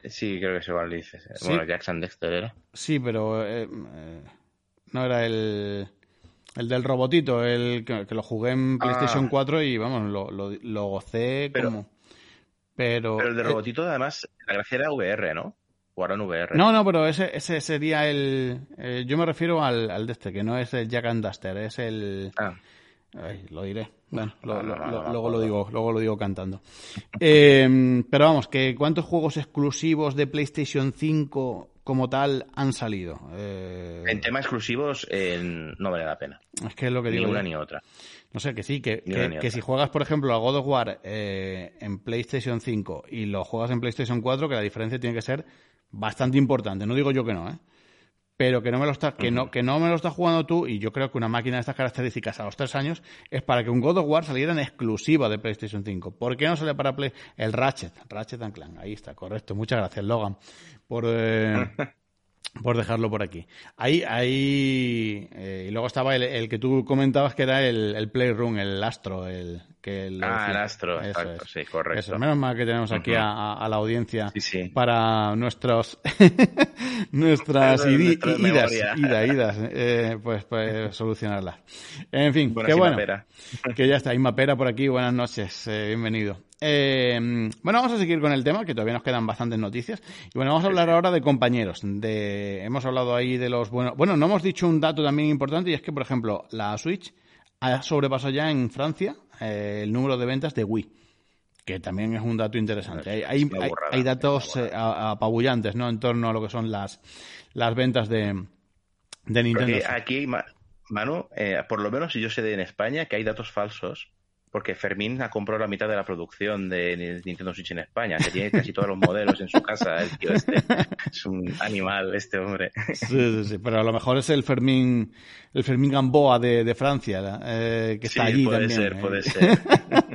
sí, creo que es igual dices. Bueno, Jackson Dexter era. Sí, pero eh, eh, no era el... El del robotito, el que, lo jugué en PlayStation 4 ah. y vamos, lo, lo, gocé como. Pero, pero el del robotito, además, la gracia era VR, ¿no? En VR. No, no, pero ese, ese sería el. Eh, yo me refiero al, al de este, que no es el Jack and Duster, es el. Ah. Ay, lo diré. Bueno, luego lo digo, luego lo digo cantando. [LAUGHS] Eh, pero vamos, que ¿cuántos juegos exclusivos de PlayStation 5 como tal han salido. Eh, en temas exclusivos no vale la pena. Es que es lo que digo. Ni una ni otra. No sé, que sí, que, que, si juegas, por ejemplo, a God of War eh, en PlayStation 5 y lo juegas en PlayStation 4, que la diferencia tiene que ser bastante importante. No digo yo que no, ¿eh? pero que no me lo está, que no, que no me lo estás jugando tú, y yo creo que una máquina de estas características a los tres años es para que un God of War saliera en exclusiva de PlayStation 5. ¿Por qué no sale para Play? El Ratchet, Ratchet and Clank, ahí está, correcto. Muchas gracias, Logan, por, eh, [LAUGHS] por dejarlo por aquí. Ahí, ahí, eh, y luego estaba el, que tú comentabas que era el, el Playroom, el Astro, el, ah, el astro, exacto, sí, correcto. Menos mal que tenemos aquí a, la audiencia para nuestros [LAUGHS] nuestras idas, idas, eh, pues, pues [LAUGHS] solucionarlas. En fin, qué bueno. Que ya está, Inma Pera por aquí, buenas noches, eh, bienvenido. Eh, bueno, vamos a seguir con el tema, que todavía nos quedan bastantes noticias. Y bueno, vamos a hablar ahora de compañeros. De, hemos hablado ahí de los buenos. Bueno, no hemos dicho un dato también importante y es que, por ejemplo, la Switch ha sobrepasado ya en Francia eh, el número de ventas de Wii, que también es un dato interesante. Hay, hay, datos eh, apabullantes ¿no? en torno a lo que son las, las ventas de, de Nintendo. aquí, Manu, por lo menos si yo sé de en España que hay datos falsos porque Fermín ha comprado la mitad de la producción de Nintendo Switch en España, que tiene casi todos los modelos en su casa, el tío este. Es un animal este hombre. Sí, sí, sí, pero a lo mejor es el Fermín, el Fermín Gamboa de, Francia, eh, que está allí puede Ser, puede ser,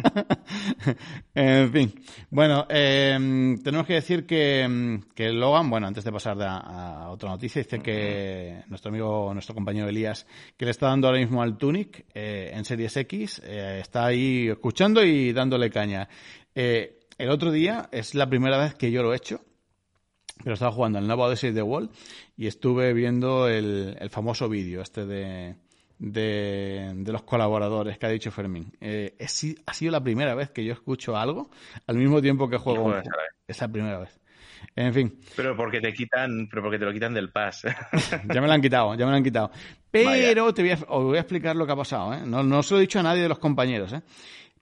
[LAUGHS] en fin. Bueno, em, tenemos que decir que, que, Logan, bueno, antes de pasar a, otra noticia, dice que nuestro amigo, nuestro compañero Elías, que le está dando ahora mismo al Tunic eh, en Series X, eh, está ahí escuchando y dándole caña. Eh, el otro día es la primera vez que yo lo he hecho, pero estaba jugando al nuevo Odyssey de Wall y estuve viendo el, famoso vídeo este de, de, los colaboradores que ha dicho Fermín. Eh, ha sido la primera vez que yo escucho algo al mismo tiempo que juego. Es la primera vez. En fin. Pero porque te quitan, pero porque te lo quitan del pass. [LAUGHS] [LAUGHS] ya me lo han quitado, ya me lo han quitado. Pero te voy a, os voy a explicar lo que ha pasado, ¿eh? No, no se lo he dicho a nadie de los compañeros, ¿eh?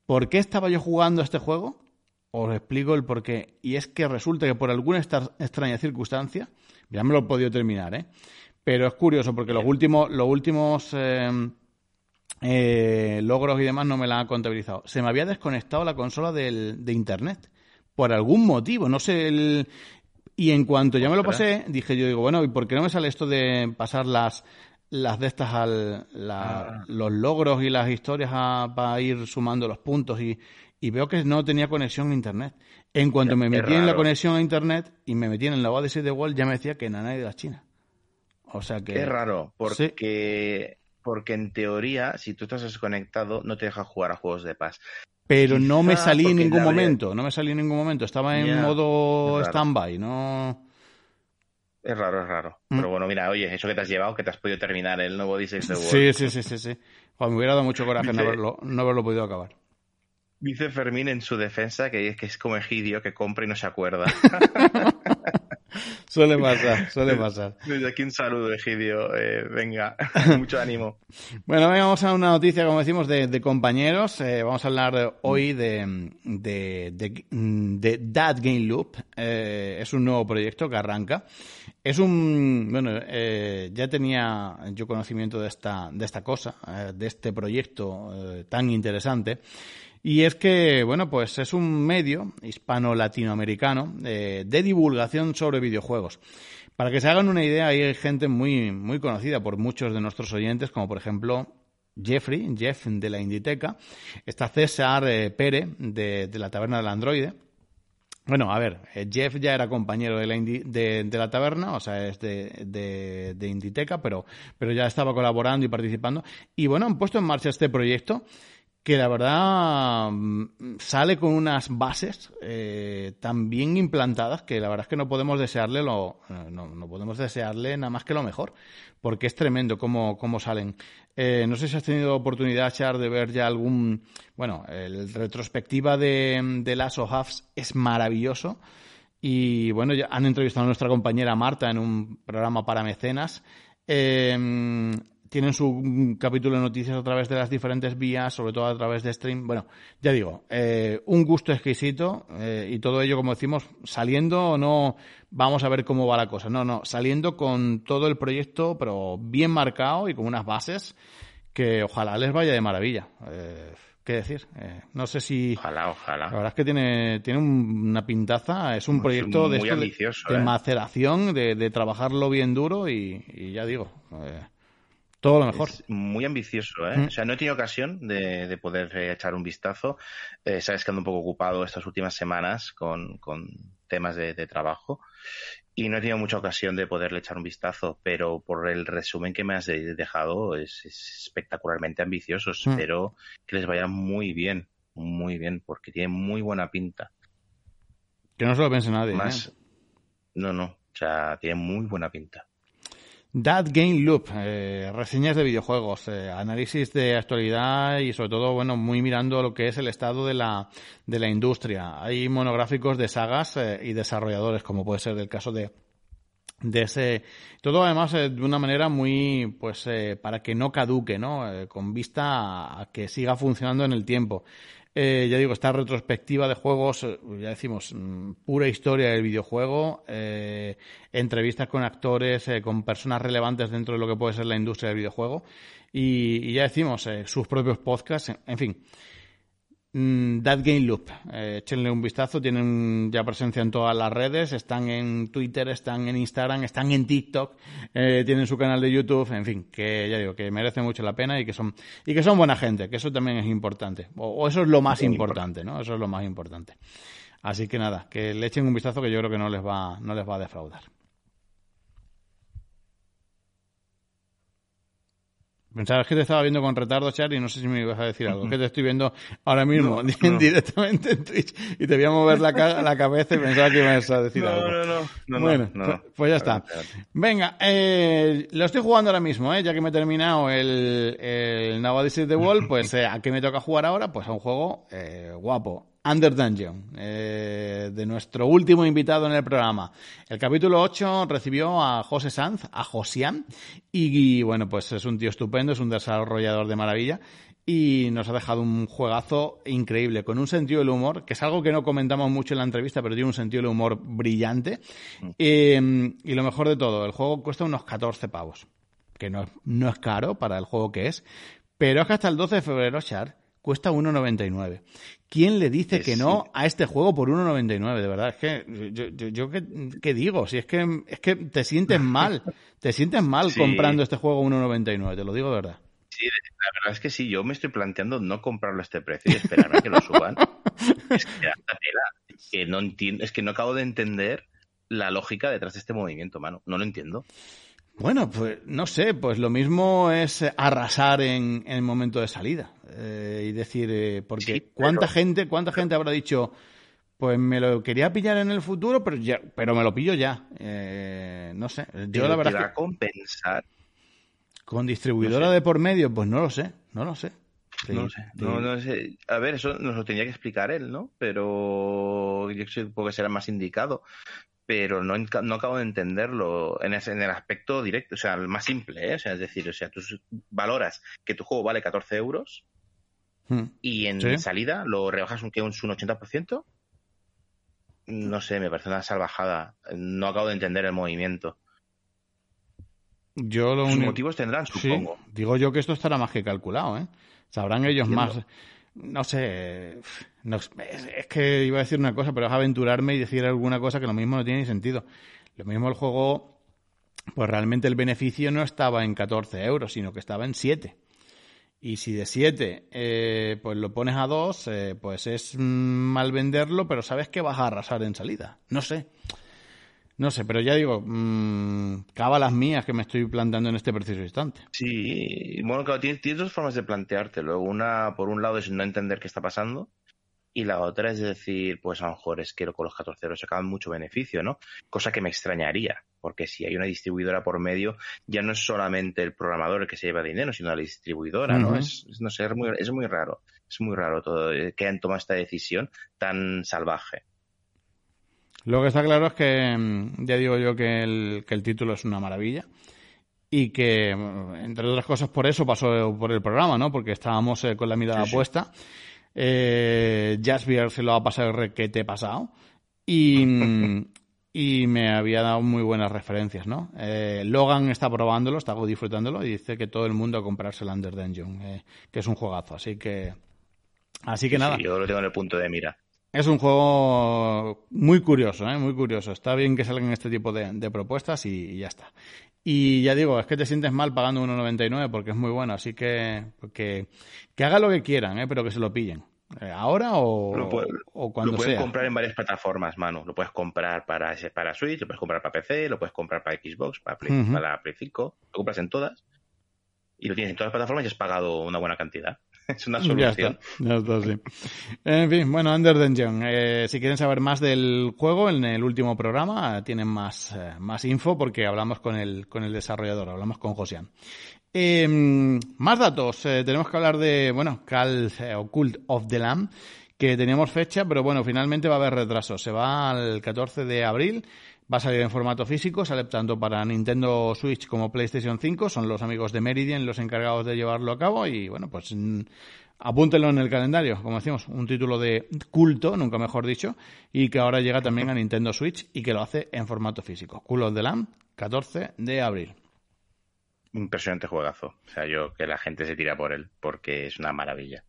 ¿Por qué estaba yo jugando este juego? Os explico el por qué. Y es que resulta que por alguna extraña circunstancia, ya me lo he podido terminar, ¿eh? Pero es curioso porque los últimos, los últimos eh, eh, logros y demás no me la han contabilizado. Se me había desconectado la consola del, de internet. Por algún motivo. No sé el. Y en cuanto ya me lo pasé, dije yo, digo, bueno, ¿y por qué no me sale esto de pasar las, las de estas al, ah. los logros y las historias para ir sumando los puntos y, veo que no tenía conexión a internet. En cuanto me metí en la conexión a internet y me metí en la Odyssey de Wall, ya me decía que nada de la China. O sea que. Qué raro, porque, porque en teoría, si tú estás desconectado, no te deja jugar a juegos de paz. Pero no me salí en ningún momento, no me salí en ningún momento. Estaba en modo stand-by, no. Es raro, es raro. Mm. Pero bueno, mira, oye, eso que te has llevado, que te has podido terminar el nuevo Odyssey de Sí, sí, sí, sí, sí. me hubiera dado mucho coraje no, haberlo, no haberlo podido acabar. Dice Fermín en su defensa que es que es como Egidio que compra y no se acuerda. [LAUGHS] [LAUGHS] suele pasar, suele pasar. Desde aquí un saludo, Egidio. Eh, venga, [LAUGHS] mucho ánimo. Bueno, vamos a una noticia, como decimos, de, compañeros. Eh, vamos a hablar hoy de, de, de, That Game Loop. Eh, es un nuevo proyecto que arranca. Es un, bueno, ya tenía yo conocimiento de esta, de esta cosa, de este proyecto tan interesante. Y es que, bueno, pues es un medio hispano-latinoamericano eh, de divulgación sobre videojuegos. Para que se hagan una idea, hay gente muy, muy conocida por muchos de nuestros oyentes, como por ejemplo Jeffrey, Jeff de la Inditeca, está César eh, Pere de, la Taberna del Androide. Bueno, a ver, eh, Jeff ya era compañero de la, de, la taberna, o sea, es de, de, Inditeca, pero, pero ya estaba colaborando y participando. Y bueno, han puesto en marcha este proyecto que la verdad mm, sale con unas bases eh, tan bien implantadas que la verdad es que no podemos desearle lo eh, no, podemos desearle nada más que lo mejor porque es tremendo cómo, cómo salen. Eh, no sé si has tenido oportunidad Char de ver ya algún bueno el retrospectiva de, de Last of es maravilloso. Y bueno ya han entrevistado a nuestra compañera Marta en un programa para mecenas. Eh, tienen su capítulo de noticias a través de las diferentes vías, sobre todo a través de stream. Bueno, ya digo, eh, un gusto exquisito eh, y todo ello, como decimos, saliendo o no, vamos a ver cómo va la cosa. No, no, saliendo con todo el proyecto, pero bien marcado y con unas bases que ojalá les vaya de maravilla. Eh, ¿Qué decir? Eh, no sé si. Ojalá, ojalá. La verdad es que tiene, tiene una pintaza. Es un proyecto de, de, maceración, de, trabajarlo bien duro y, ya digo. Todo lo mejor. muy ambicioso, ¿eh? O sea, no he tenido ocasión de, poder eh, echar un vistazo. Eh, sabes que ando un poco ocupado estas últimas semanas con, temas de, trabajo y no he tenido mucha ocasión de poderle echar un vistazo, pero por el resumen que me has dejado es, espectacularmente ambicioso. Mm. Espero que les vaya muy bien, muy bien, porque tiene muy buena pinta. Que no se lo piense nadie. Más, ¿eh? No, no, o sea, tiene muy buena pinta. That Game Loop, eh, reseñas de videojuegos, eh, análisis de actualidad y sobre todo, bueno, muy mirando lo que es el estado de la, de la industria. Hay monográficos de sagas eh, y desarrolladores, como puede ser el caso de de ese todo además de una manera muy pues para que no caduque no con vista a, que siga funcionando en el tiempo eh, ya digo, esta retrospectiva de juegos, eh, ya decimos, mm, pura historia del videojuego, eh, entrevistas con actores, con personas relevantes dentro de lo que puede ser la industria del videojuego y, ya decimos, sus propios podcasts, en, fin. Mm, That Game Loop. Eh, échenle un vistazo, tienen ya presencia en todas las redes, están en Twitter, están en Instagram, están en TikTok, eh, tienen su canal de YouTube, en fin, que ya digo, que merece mucho la pena y que son, y que son buena gente, que eso también es importante. O, eso es lo más importante, ¿no? Eso es lo más importante. Así que nada, que le echen un vistazo que yo creo que no les va, no les va a defraudar. Pensaba que te estaba viendo con retardo, Char, y no sé si me ibas a decir algo. Que te estoy viendo ahora mismo [LAUGHS] directamente en Twitch y te voy a mover la, la cabeza y pensaba que ibas a decir algo. No, no, no. bueno, pues, pues, ya está. Venga, eh, lo estoy jugando ahora mismo, ¿eh? ya que me he terminado el, el Now the Wall, pues eh, ¿a qué me toca jugar ahora? Pues a un juego eh, guapo, Under Dungeon, eh, de nuestro último invitado en el programa. El capítulo 8 recibió a José Sanz, a Josian, y, bueno, pues es un tío estupendo, es un desarrollador de maravilla, y nos ha dejado un juegazo increíble, con un sentido del humor, que es algo que no comentamos mucho en la entrevista, pero tiene un sentido del humor brillante. Mm. Eh, y lo mejor de todo, el juego cuesta unos 14 pavos, que no, no es caro para el juego que es, pero es que hasta el 12 de febrero, Char, cuesta 1,99. ¿Quién le dice que no a este juego por 1,99? De verdad, es que yo, yo, yo ¿qué, digo? Si es que es que te sientes mal, [LAUGHS] te sientes mal comprando este juego 1,99, te lo digo de verdad. Sí, la verdad es que sí, yo me estoy planteando no comprarlo a este precio y esperarme a que lo suban. [LAUGHS] es que, no entiendo, es que no acabo de entender la lógica detrás de este movimiento, mano. No lo entiendo. Bueno, pues no sé, pues lo mismo es arrasar en, el momento de salida eh, y decir, eh, porque cuánta gente, cuánta gente habrá dicho, pues me lo quería pillar en el futuro, pero ya, pero me lo pillo ya. Eh, no sé, yo la verdad. va a compensar? Con distribuidora de por medio, pues no lo sé, no lo sé. no sé, no, sé. A ver, eso nos lo tenía que explicar él, ¿no? Pero yo supongo que será más indicado pero no, no acabo de entenderlo en, en, el aspecto directo, o sea, el más simple, ¿eh? o sea, es decir, o sea, tú valoras que tu juego vale 14 euros hmm. y en salida lo rebajas un, un, un 80%. No sé, me parece una salvajada. No acabo de entender el movimiento. Yo Sus motivos tendrán, supongo. Digo yo que esto estará más que calculado, ¿eh? Sabrán ellos más no sé, es, que iba a decir una cosa, pero es aventurarme y decir alguna cosa que lo mismo no tiene ni sentido. Lo mismo el juego, pues realmente el beneficio no estaba en 14 euros, sino que estaba en 7. Y si de 7 eh, pues lo pones a 2, eh, pues es mal venderlo, pero sabes que vas a arrasar en salida. No sé. No sé, pero ya digo, mmm, las mías que me estoy planteando en este preciso instante. Sí, bueno, claro, tienes, dos formas de planteártelo. Una, por un lado, es no entender qué está pasando. Y la otra es decir, pues a lo mejor es que con los 14 euros se acaban mucho beneficio, ¿no? Cosa que me extrañaría, porque si hay una distribuidora por medio, ya no es solamente el programador el que se lleva dinero, sino la distribuidora, ¿no? es, no sé, es muy, es muy raro. Es muy raro todo eh, que han tomado esta decisión tan salvaje. Lo que está claro es que mm, ya digo yo que el, que el título es una maravilla y que, mm, entre otras cosas, por eso pasó por el programa, ¿no? Porque estábamos eh, con la mirada puesta. Eh, Jasper se lo ha pasado requete pasado y, y me había dado muy buenas referencias, ¿no? Eh, Logan está probándolo, está disfrutándolo y dice que todo el mundo a comprarse el Under Dungeon, eh, que es un juegazo, así que... Así que nada. yo lo tengo en el punto de mira. Es un juego muy curioso, ¿eh? muy curioso. Está bien que salgan este tipo de, propuestas y, ya está. Y ya digo, es que te sientes mal pagando 1,99 porque es muy bueno, así que, que, haga lo que quieran, ¿eh? pero que se lo pillen. Eh, ¿Ahora o, o cuando Lo puedes comprar en varias plataformas, Manu. Lo puedes comprar para, para Switch, lo puedes comprar para PC, lo puedes comprar para Xbox, para Play, para Play 5. Lo compras en todas y lo tienes en todas las plataformas y has pagado una buena cantidad. Es una solución. Ya está, sí. En fin, bueno, Under Dungeon. Eh, si quieren saber más del juego, en el último programa tienen más, eh, más info porque hablamos con el, con el desarrollador, hablamos con Josian. Em, más datos. Eh, tenemos que hablar de, bueno, Cal o Cult of the Lamb, que teníamos fecha, pero bueno, finalmente va a haber retraso. Se va al 14 de abril. Va a salir en formato físico, sale tanto para Nintendo Switch como PlayStation 5. Son los amigos de Meridian los encargados de llevarlo a cabo y bueno, pues mm, apúntenlo en el calendario, como decimos, un título de culto, nunca mejor dicho, y que ahora llega también a Nintendo Switch y que lo hace en formato físico. Cool of the Lamb, 14 de abril. Impresionante juegazo. O sea, yo que la gente se tira por él porque es una maravilla.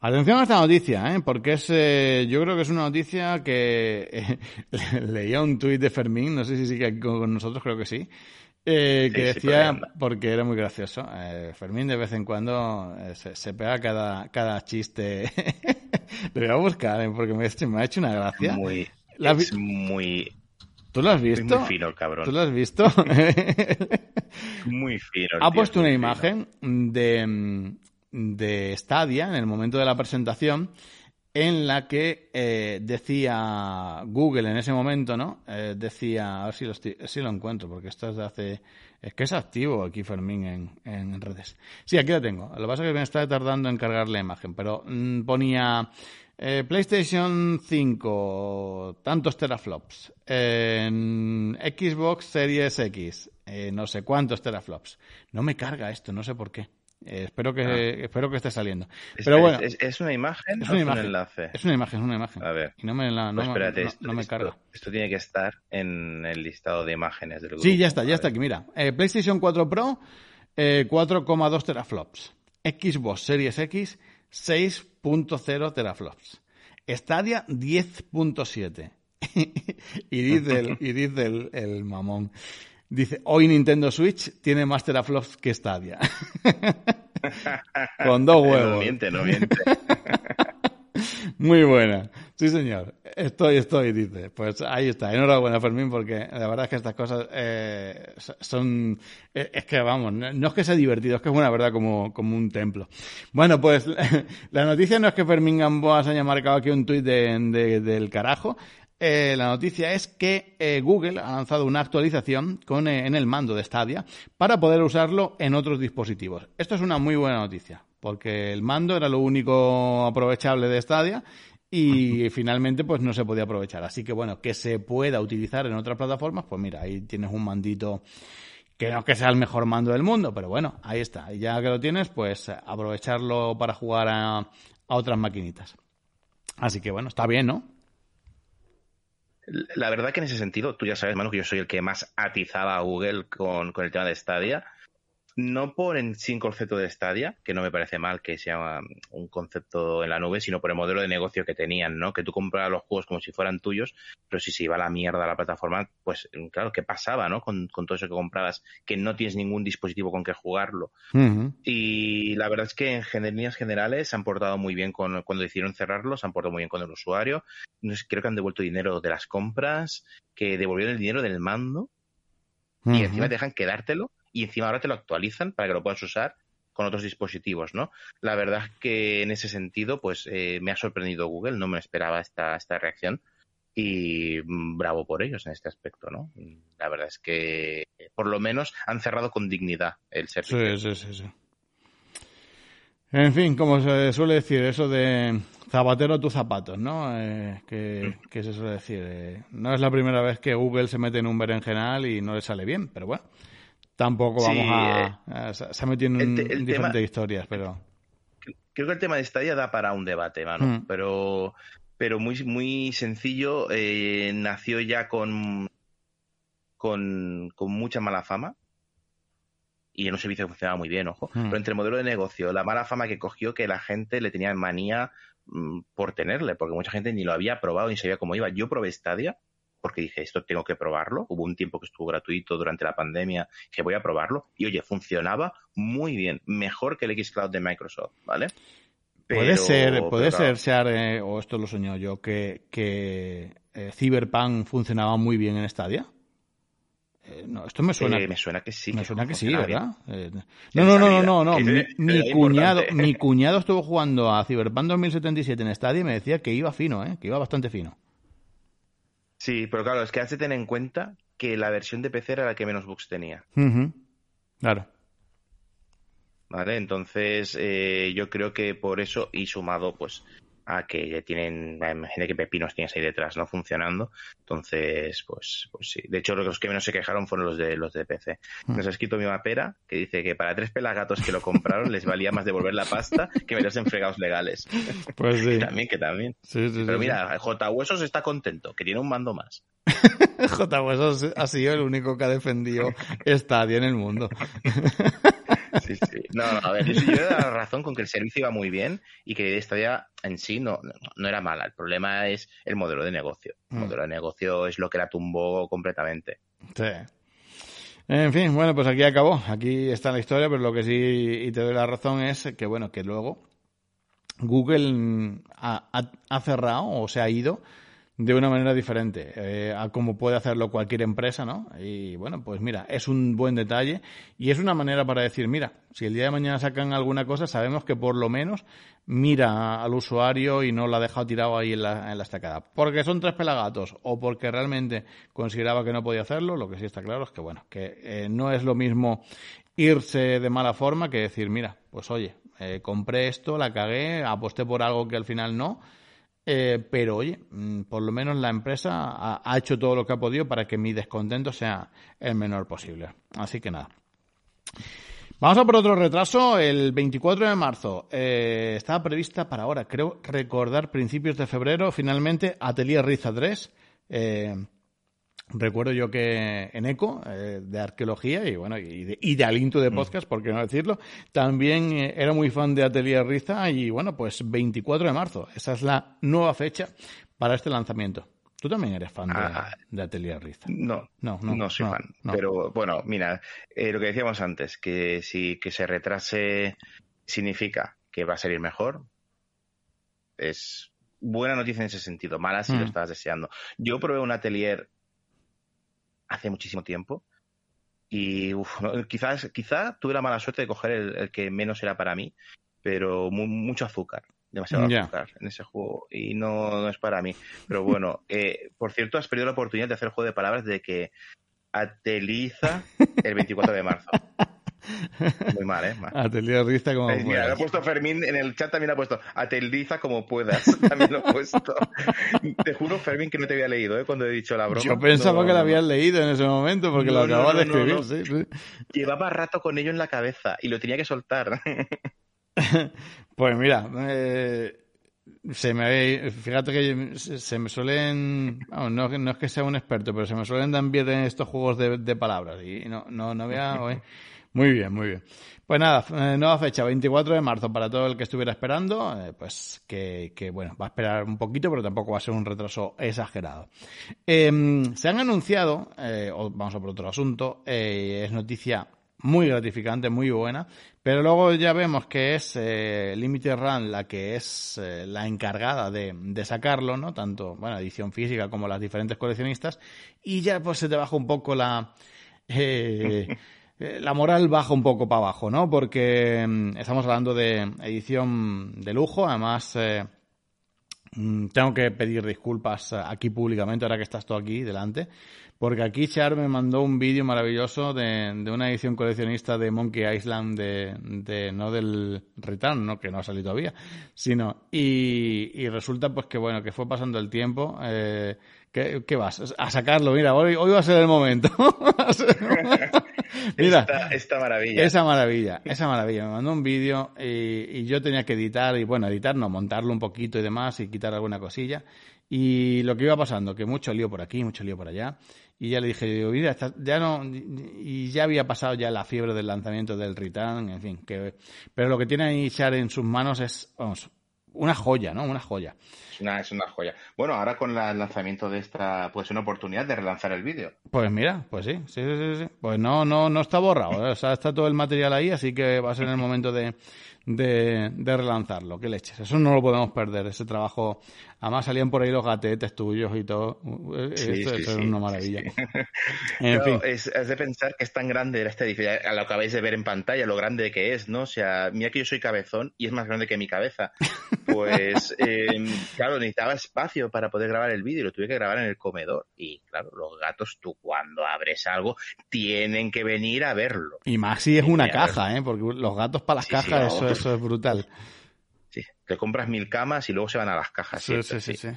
Atención a esta noticia, ¿eh? porque es, eh, yo creo que es una noticia que eh, [LAUGHS] leía un tuit de Fermín, no sé si sigue con nosotros, creo que sí, eh, que decía, porque era muy gracioso, eh, Fermín de vez en cuando se, se, pega cada, cada chiste. [LAUGHS] Lo voy a buscar, porque me, me, ha hecho una gracia. Muy, es muy... ¿Tú lo has visto? Muy fino, cabrón. ¿Tú lo has visto? [LAUGHS] muy fino. Ha puesto una imagen de, de Stadia en el momento de la presentación en la que eh, decía Google en ese momento, ¿no? Eh, decía, a ver si lo, si lo, encuentro, porque esto es de hace... Es que es activo aquí Fermín en, en redes. Sí, aquí lo tengo. Lo que pasa es que me está tardando en cargar la imagen, pero mmm, ponía eh, PlayStation 5, tantos teraflops. Xbox Series X, eh, no sé cuántos teraflops. No me carga esto, no sé por qué. Eh, espero que ah. espero que esté saliendo. Pero es, bueno, es, es, una imagen es una imagen, un enlace? Es una imagen, es una imagen. A ver. Y no me la no, pues espérate, no, esto, no me esto, carga. Esto tiene que estar en el listado de imágenes del grupo. Sí, ya está, ya está aquí, mira. Eh, PlayStation 4 Pro eh, 4,2 teraflops. Xbox Series X 6.0 teraflops. Stadia 10.7. [LAUGHS] y dice el, y dice el, el mamón. Dice, hoy Nintendo Switch tiene más teraflops que Stadia. [LAUGHS] Con dos huevos. No miente, no miente. [LAUGHS] Muy buena. Sí, señor. Estoy, estoy, dice. Pues ahí está. Enhorabuena, Fermín, porque la verdad es que estas cosas eh, son... Es que, vamos, no es que sea divertido, es que es una verdad como, como un templo. Bueno, pues [LAUGHS] la noticia no es que Fermín Gamboa se haya marcado aquí un tuit de, de, del carajo. Eh, la noticia es que eh, Google ha lanzado una actualización con, eh, en el mando de Stadia para poder usarlo en otros dispositivos. Esto es una muy buena noticia, porque el mando era lo único aprovechable de Stadia y [LAUGHS] finalmente pues no se podía aprovechar. Así que bueno, que se pueda utilizar en otras plataformas, pues mira, ahí tienes un mandito que no que sea el mejor mando del mundo, pero bueno, ahí está. Y ya que lo tienes, pues aprovecharlo para jugar a, a otras maquinitas. Así que bueno, está bien, ¿no? La verdad que en ese sentido, tú ya sabes, Manu, que yo soy el que más atizaba a Google con, con el tema de Stadia. No por en sí concepto de Stadia, que no me parece mal que sea un concepto en la nube, sino por el modelo de negocio que tenían, ¿no? Que tú comprabas los juegos como si fueran tuyos, pero si se iba a la mierda a la plataforma, pues claro, ¿qué pasaba, no? Con, con todo eso que comprabas, que no tienes ningún dispositivo con que jugarlo. Uh -huh. Y la verdad es que en líneas generales se han portado muy bien con, cuando decidieron cerrarlo, se han portado muy bien con el usuario. Creo que han devuelto dinero de las compras, que devolvieron el dinero del mando, y encima te dejan quedártelo y encima ahora te lo actualizan para que lo puedas usar con otros dispositivos, ¿no? La verdad es que en ese sentido, pues eh, me ha sorprendido Google, no me esperaba esta, esta reacción y bravo por ellos en este aspecto, ¿no? La verdad es que por lo menos han cerrado con dignidad el servicio. Sí, sí, sí, sí. En fin, como se suele decir, eso de zapatero a tus zapatos, ¿no? Eh, que, que, se suele decir. Eh, no es la primera vez que Google se mete en un berenjenal y no le sale bien, pero bueno tampoco vamos sí, a, a, Se ha metido en, el, el diferentes tema, historias, pero. Creo que el tema de Stadia da para un debate, mano. Mm. Pero, pero muy, muy sencillo. Eh, nació ya con, con, con mucha mala fama. Y en un servicio que funcionaba muy bien, ojo. Mm. Pero entre el modelo de negocio, la mala fama que cogió, que la gente le tenía manía mmm, por tenerle, porque mucha gente ni lo había probado ni sabía cómo iba. Yo probé Stadia porque dije, esto tengo que probarlo. Hubo un tiempo que estuvo gratuito durante la pandemia, que voy a probarlo. Y oye, funcionaba muy bien, mejor que el Xcloud de Microsoft, ¿vale? Pero, puede ser, puede ser, claro. eh, o esto lo soñó yo, que, que eh, Cyberpunk funcionaba muy bien en Stadia. Eh, no, esto me suena. Me suena que sí. Me que suena que sí, ¿verdad? No, no, no, no, no, no. Mi, mi cuñado, mi [LAUGHS] cuñado estuvo jugando a Cyberpunk 2077 en Stadia y me decía que iba fino, ¿eh? Que iba bastante fino. Sí, pero claro, es que has de tener en cuenta que la versión de PC era la que menos bugs tenía. Uh -huh. Claro. Vale, entonces eh, yo creo que por eso, y sumado pues a que tienen, imagínate que pepinos tienes ahí detrás, ¿no? Funcionando. Entonces, pues, pues sí. De hecho, los que menos se quejaron fueron los de los de PC. Nos ha escrito mi mapera que dice que para tres pelagatos que lo compraron les valía más devolver la pasta que meterse en fregados legales. Pues sí. [LAUGHS] que también, que también. Sí, sí, Pero mira, J Huesos está contento, que tiene un mando más. [LAUGHS] J Huesos ha sido el único que ha defendido [LAUGHS] Stadia en el mundo. Sí, sí. No, a ver, yo, le la razón con que el servicio iba muy bien y que esta ya en sí no, no, era mala. El problema es el modelo de negocio. El mm. modelo de negocio es lo que la tumbó completamente. Sí. En fin, bueno, pues aquí acabó. Aquí está la historia, pero lo que sí, y te doy la razón, es que, bueno, que luego Google ha, ha cerrado o se ha ido de una manera diferente eh, a como puede hacerlo cualquier empresa, ¿no? Y bueno, pues mira, es un buen detalle y es una manera para decir, mira, si el día de mañana sacan alguna cosa, sabemos que por lo menos mira al usuario y no la ha dejado tirado ahí en la, en la estacada. Porque son tres pelagatos o porque realmente consideraba que no podía hacerlo, lo que sí está claro es que, bueno, que eh, no es lo mismo irse de mala forma que decir, mira, pues oye, eh, compré esto, la cagué, aposté por algo que al final no eh, pero oye, mm, por lo menos la empresa ha, hecho todo lo que ha podido para que mi descontento sea el menor posible. Así que nada. Vamos a por otro retraso. El 24 de marzo eh, estaba prevista para ahora, creo recordar principios de febrero, finalmente Atelier Riza 3. Eh, Recuerdo yo que en ECO, eh, de arqueología y bueno, y de, y de aliento de mm. podcast, por qué no decirlo, también eh, era muy fan de Atelier Riza y bueno, pues 24 de marzo, esa es la nueva fecha para este lanzamiento. ¿Tú también eres fan de, ah, Atelier Riza? No, no, no, no soy fan. Pero bueno, mira, eh, lo que decíamos antes, que si que se retrase significa que va a salir mejor, es buena noticia en ese sentido, mala si lo mm. estabas deseando. Yo probé un Atelier hace muchísimo tiempo. Y [LAUGHS] quizás, quizá tuve la mala suerte de coger el, que menos era para mí, pero mucho azúcar, demasiado azúcar en ese juego y no, es para mí. Pero bueno, [LAUGHS] eh, por cierto, has perdido la oportunidad de hacer el juego de palabras de que [LAUGHS] ateliza el 24 de marzo. Muy mal, ¿eh? Riza como puedas. Mira, lo ha puesto Fermín en el chat también ha puesto Ateliza como puedas. [LAUGHS] También lo he puesto. te juro, Fermín, que no te había leído, ¿eh? Cuando he dicho la broma. Yo pensaba que lo habías leído en ese momento porque lo acababa de escribir. Sí, sí. Llevaba rato con ello en la cabeza y lo tenía que soltar. [LAUGHS] pues mira, eh, se me fíjate que se me suelen no, no, es que sea un experto pero se me suelen dar bien en estos juegos de, de palabras y no no no había [LAUGHS] muy bien, muy bien. Pues nada, eh, nueva fecha, 24 de marzo, para todo el que estuviera esperando, eh, pues que, bueno, va a esperar un poquito, pero tampoco va a ser un retraso exagerado. Em, se han anunciado, eh, vamos a por otro asunto, es noticia muy gratificante, muy buena, pero luego ya vemos que es Limited Run la que es la encargada de, de, sacarlo, ¿no? Tanto, bueno, edición física como las diferentes coleccionistas, y ya pues se te baja un poco la... Eh, [LAUGHS] la moral baja un poco para abajo, ¿no? Porque mm, estamos hablando de edición de lujo, además eh, mm, tengo que pedir disculpas aquí públicamente, ahora que estás tú aquí delante, porque aquí Char me mandó un vídeo maravilloso de, una edición coleccionista de Monkey Island de, no del Return, ¿no? que no ha salido todavía, sino y, y resulta pues que bueno, que fue pasando el tiempo, eh, ¿qué, vas? A sacarlo, mira, hoy, hoy va a ser el momento. [LAUGHS] Mira, esta, maravilla. Esa maravilla, esa maravilla. Me mandó un vídeo y, yo tenía que editar, y bueno, editar, no, montarlo un poquito y demás y quitar alguna cosilla. Y lo que iba pasando, que mucho lío por aquí, mucho lío por allá. Y ya le dije, digo, mira, ya no, y ya había pasado ya la fiebre del lanzamiento del Return, en fin, que, pero lo que tiene ahí Char en sus manos es, vamos, una joya, ¿no? Una joya. Es una, es una joya. Bueno, ahora con el lanzamiento de esta, pues una oportunidad de relanzar el vídeo. Pues mira, pues sí, sí, sí, sí. Pues no, no, no está borrado, ¿eh? o sea, está todo el material ahí, así que va a ser el momento de, de, de relanzarlo. Qué leches. Eso no lo podemos perder, ese trabajo Además salían por ahí los gatetes tuyos y todo. Esto, es una maravilla. [LAUGHS] En fin. es, de pensar que es tan grande este edificio. Lo acabáis de ver en pantalla, lo grande que es, ¿no? O sea, mira que yo soy cabezón y es más grande que mi cabeza. Pues, [LAUGHS] eh, claro, necesitaba espacio para poder grabar el vídeo y lo tuve que grabar en el comedor. Y claro, los gatos, tú cuando abres algo, tienen que venir a verlo. Y más si es una caja, ¿eh? Porque los gatos para las cajas, eso, eso es brutal te compras mil camas y luego se van a las cajas. Sí, sí, sí, sí,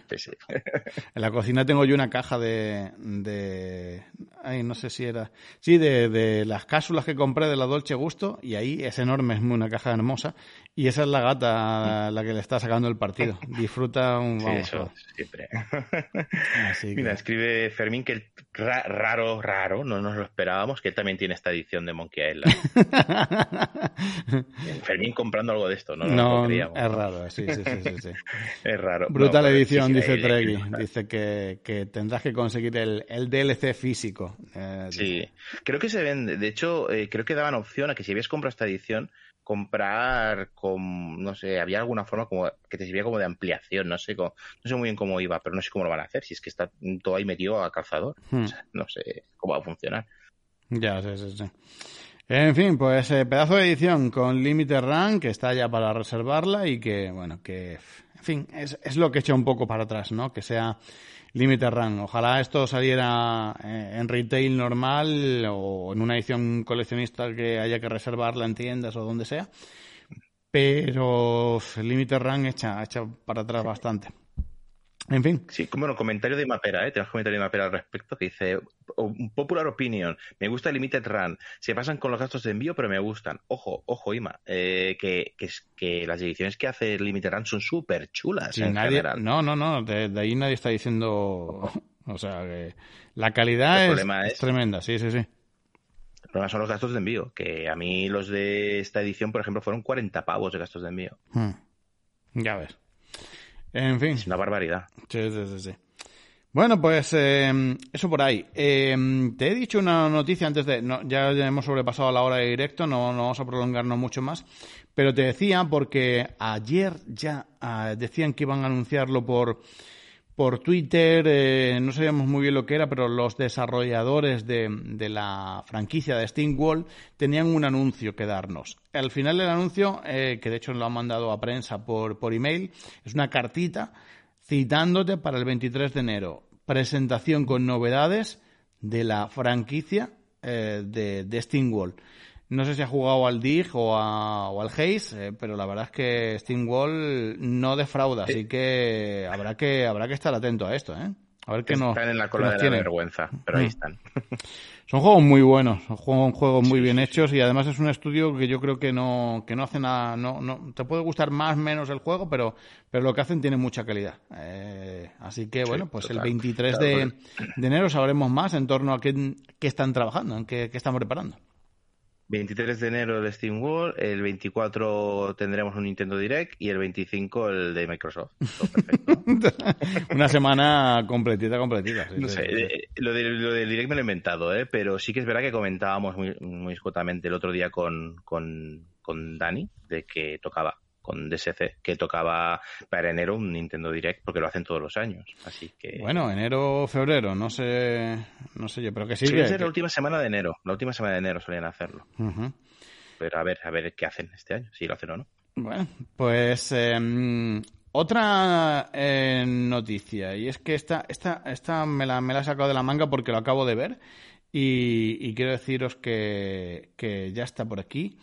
[LAUGHS] En la cocina tengo yo una caja de, de ay, no sé si era, sí, de, de las cápsulas que compré de la Dolce Gusto y ahí es enorme, es una caja hermosa y esa es la gata la que le está sacando el partido. Disfruta un... Vamos, sí, eso, siempre. Mira, escribe Fermín que el raro, raro, no nos lo esperábamos, que también tiene esta edición de Monkey Island. [LAUGHS] Fermín comprando algo de esto, no, no, no es raro, sí, sí, sí, sí, [LAUGHS] Es raro. Brutal edición, dice Tregui. Dice que, que, tendrás que conseguir el, el DLC físico. Eh, sí, creo que se vende. De hecho, eh, creo que daban opción a que si habías comprado esta edición, comprar con, no sé, había alguna forma como que te sirviera como de ampliación, no sé, no sé muy bien cómo iba, pero no sé cómo lo van a hacer, si es que está todo ahí metido a calzador, hmm. no sé cómo va a funcionar. Ya, sí, sí, sí. En fin, pues eh, pedazo de edición con Limited Run que está ya para reservarla y que, bueno, que, en fin, es, es lo que echa un poco para atrás, ¿no? Que sea Limited Run. Ojalá esto saliera eh, en retail normal o en una edición coleccionista que haya que reservarla en tiendas o donde sea. Pero Limited Run echa, echa para atrás bastante. En fin. Sí, bueno, comentario de Mapera, ¿eh? Tenemos comentario de Mapera al respecto que dice, un popular opinion, me gusta el Limited Run, se pasan con los gastos de envío, pero me gustan. Ojo, ojo, Ima, eh, que, que, que, las ediciones que hace el Limited Run son súper chulas en general. No, no, no, de, ahí nadie está diciendo, o sea, que la calidad es, tremenda, sí, sí, sí. El problema son los gastos de envío, que a mí los de esta edición, por ejemplo, fueron 40 pavos de gastos de envío. Hmm. Ya ves. En fin. Es una barbaridad. Sí, sí, sí. Bueno, pues eh, eso por ahí. Eh, te he dicho una noticia antes de... ya, hemos sobrepasado la hora de directo, no, no, vamos a prolongarnos mucho más. Pero te decía porque ayer ya ah, decían que iban a anunciarlo por por Twitter, eh, no sabíamos muy bien lo que era, pero los desarrolladores de, de, la franquicia de Steam Wall tenían un anuncio que darnos. Al final del anuncio, eh, que de hecho lo han mandado a prensa por, por email, es una cartita citándote para el 23 de enero. Presentación con novedades de la franquicia eh, de, de Steam Wall. No sé si ha jugado al Dig o, al Haze, eh, pero la verdad es que Steamwall no defrauda, así que habrá que habrá que estar atento a esto, ¿eh? A ver qué no. Están en la cola de la vergüenza, pero ahí mm. están. [LAUGHS] Son juegos muy buenos, son juegos, muy bien hechos y además es un estudio que yo creo que no, que no hace nada, no, no, te puede gustar más o menos el juego, pero, pero lo que hacen tiene mucha calidad. Eh, así que bueno, pues el 23 de, de, enero sabremos más en torno a qué, qué están trabajando, en qué, qué están preparando. 23 de enero el Steam World, el 24 tendremos un Nintendo Direct y el 25 el de Microsoft. [LAUGHS] Una semana completita, completita. no sé, eh, Lo, de, lo, del Direct me lo he inventado, ¿eh? pero sí que es verdad que comentábamos muy, muy escotamente el otro día con, con, con Dani de que tocaba con DSC, que tocaba para enero un Nintendo Direct, porque lo hacen todos los años. Así que. Bueno, enero, febrero, no sé, no sé yo, pero que sí. Suele ser la última semana de enero, la última semana de enero solían hacerlo. Pero a ver, a ver qué hacen este año, si lo hacen o no. Bueno, pues em, otra eh, noticia, y es que esta, esta, esta me la, me la he sacado de la manga porque lo acabo de ver, y, y quiero deciros que, que ya está por aquí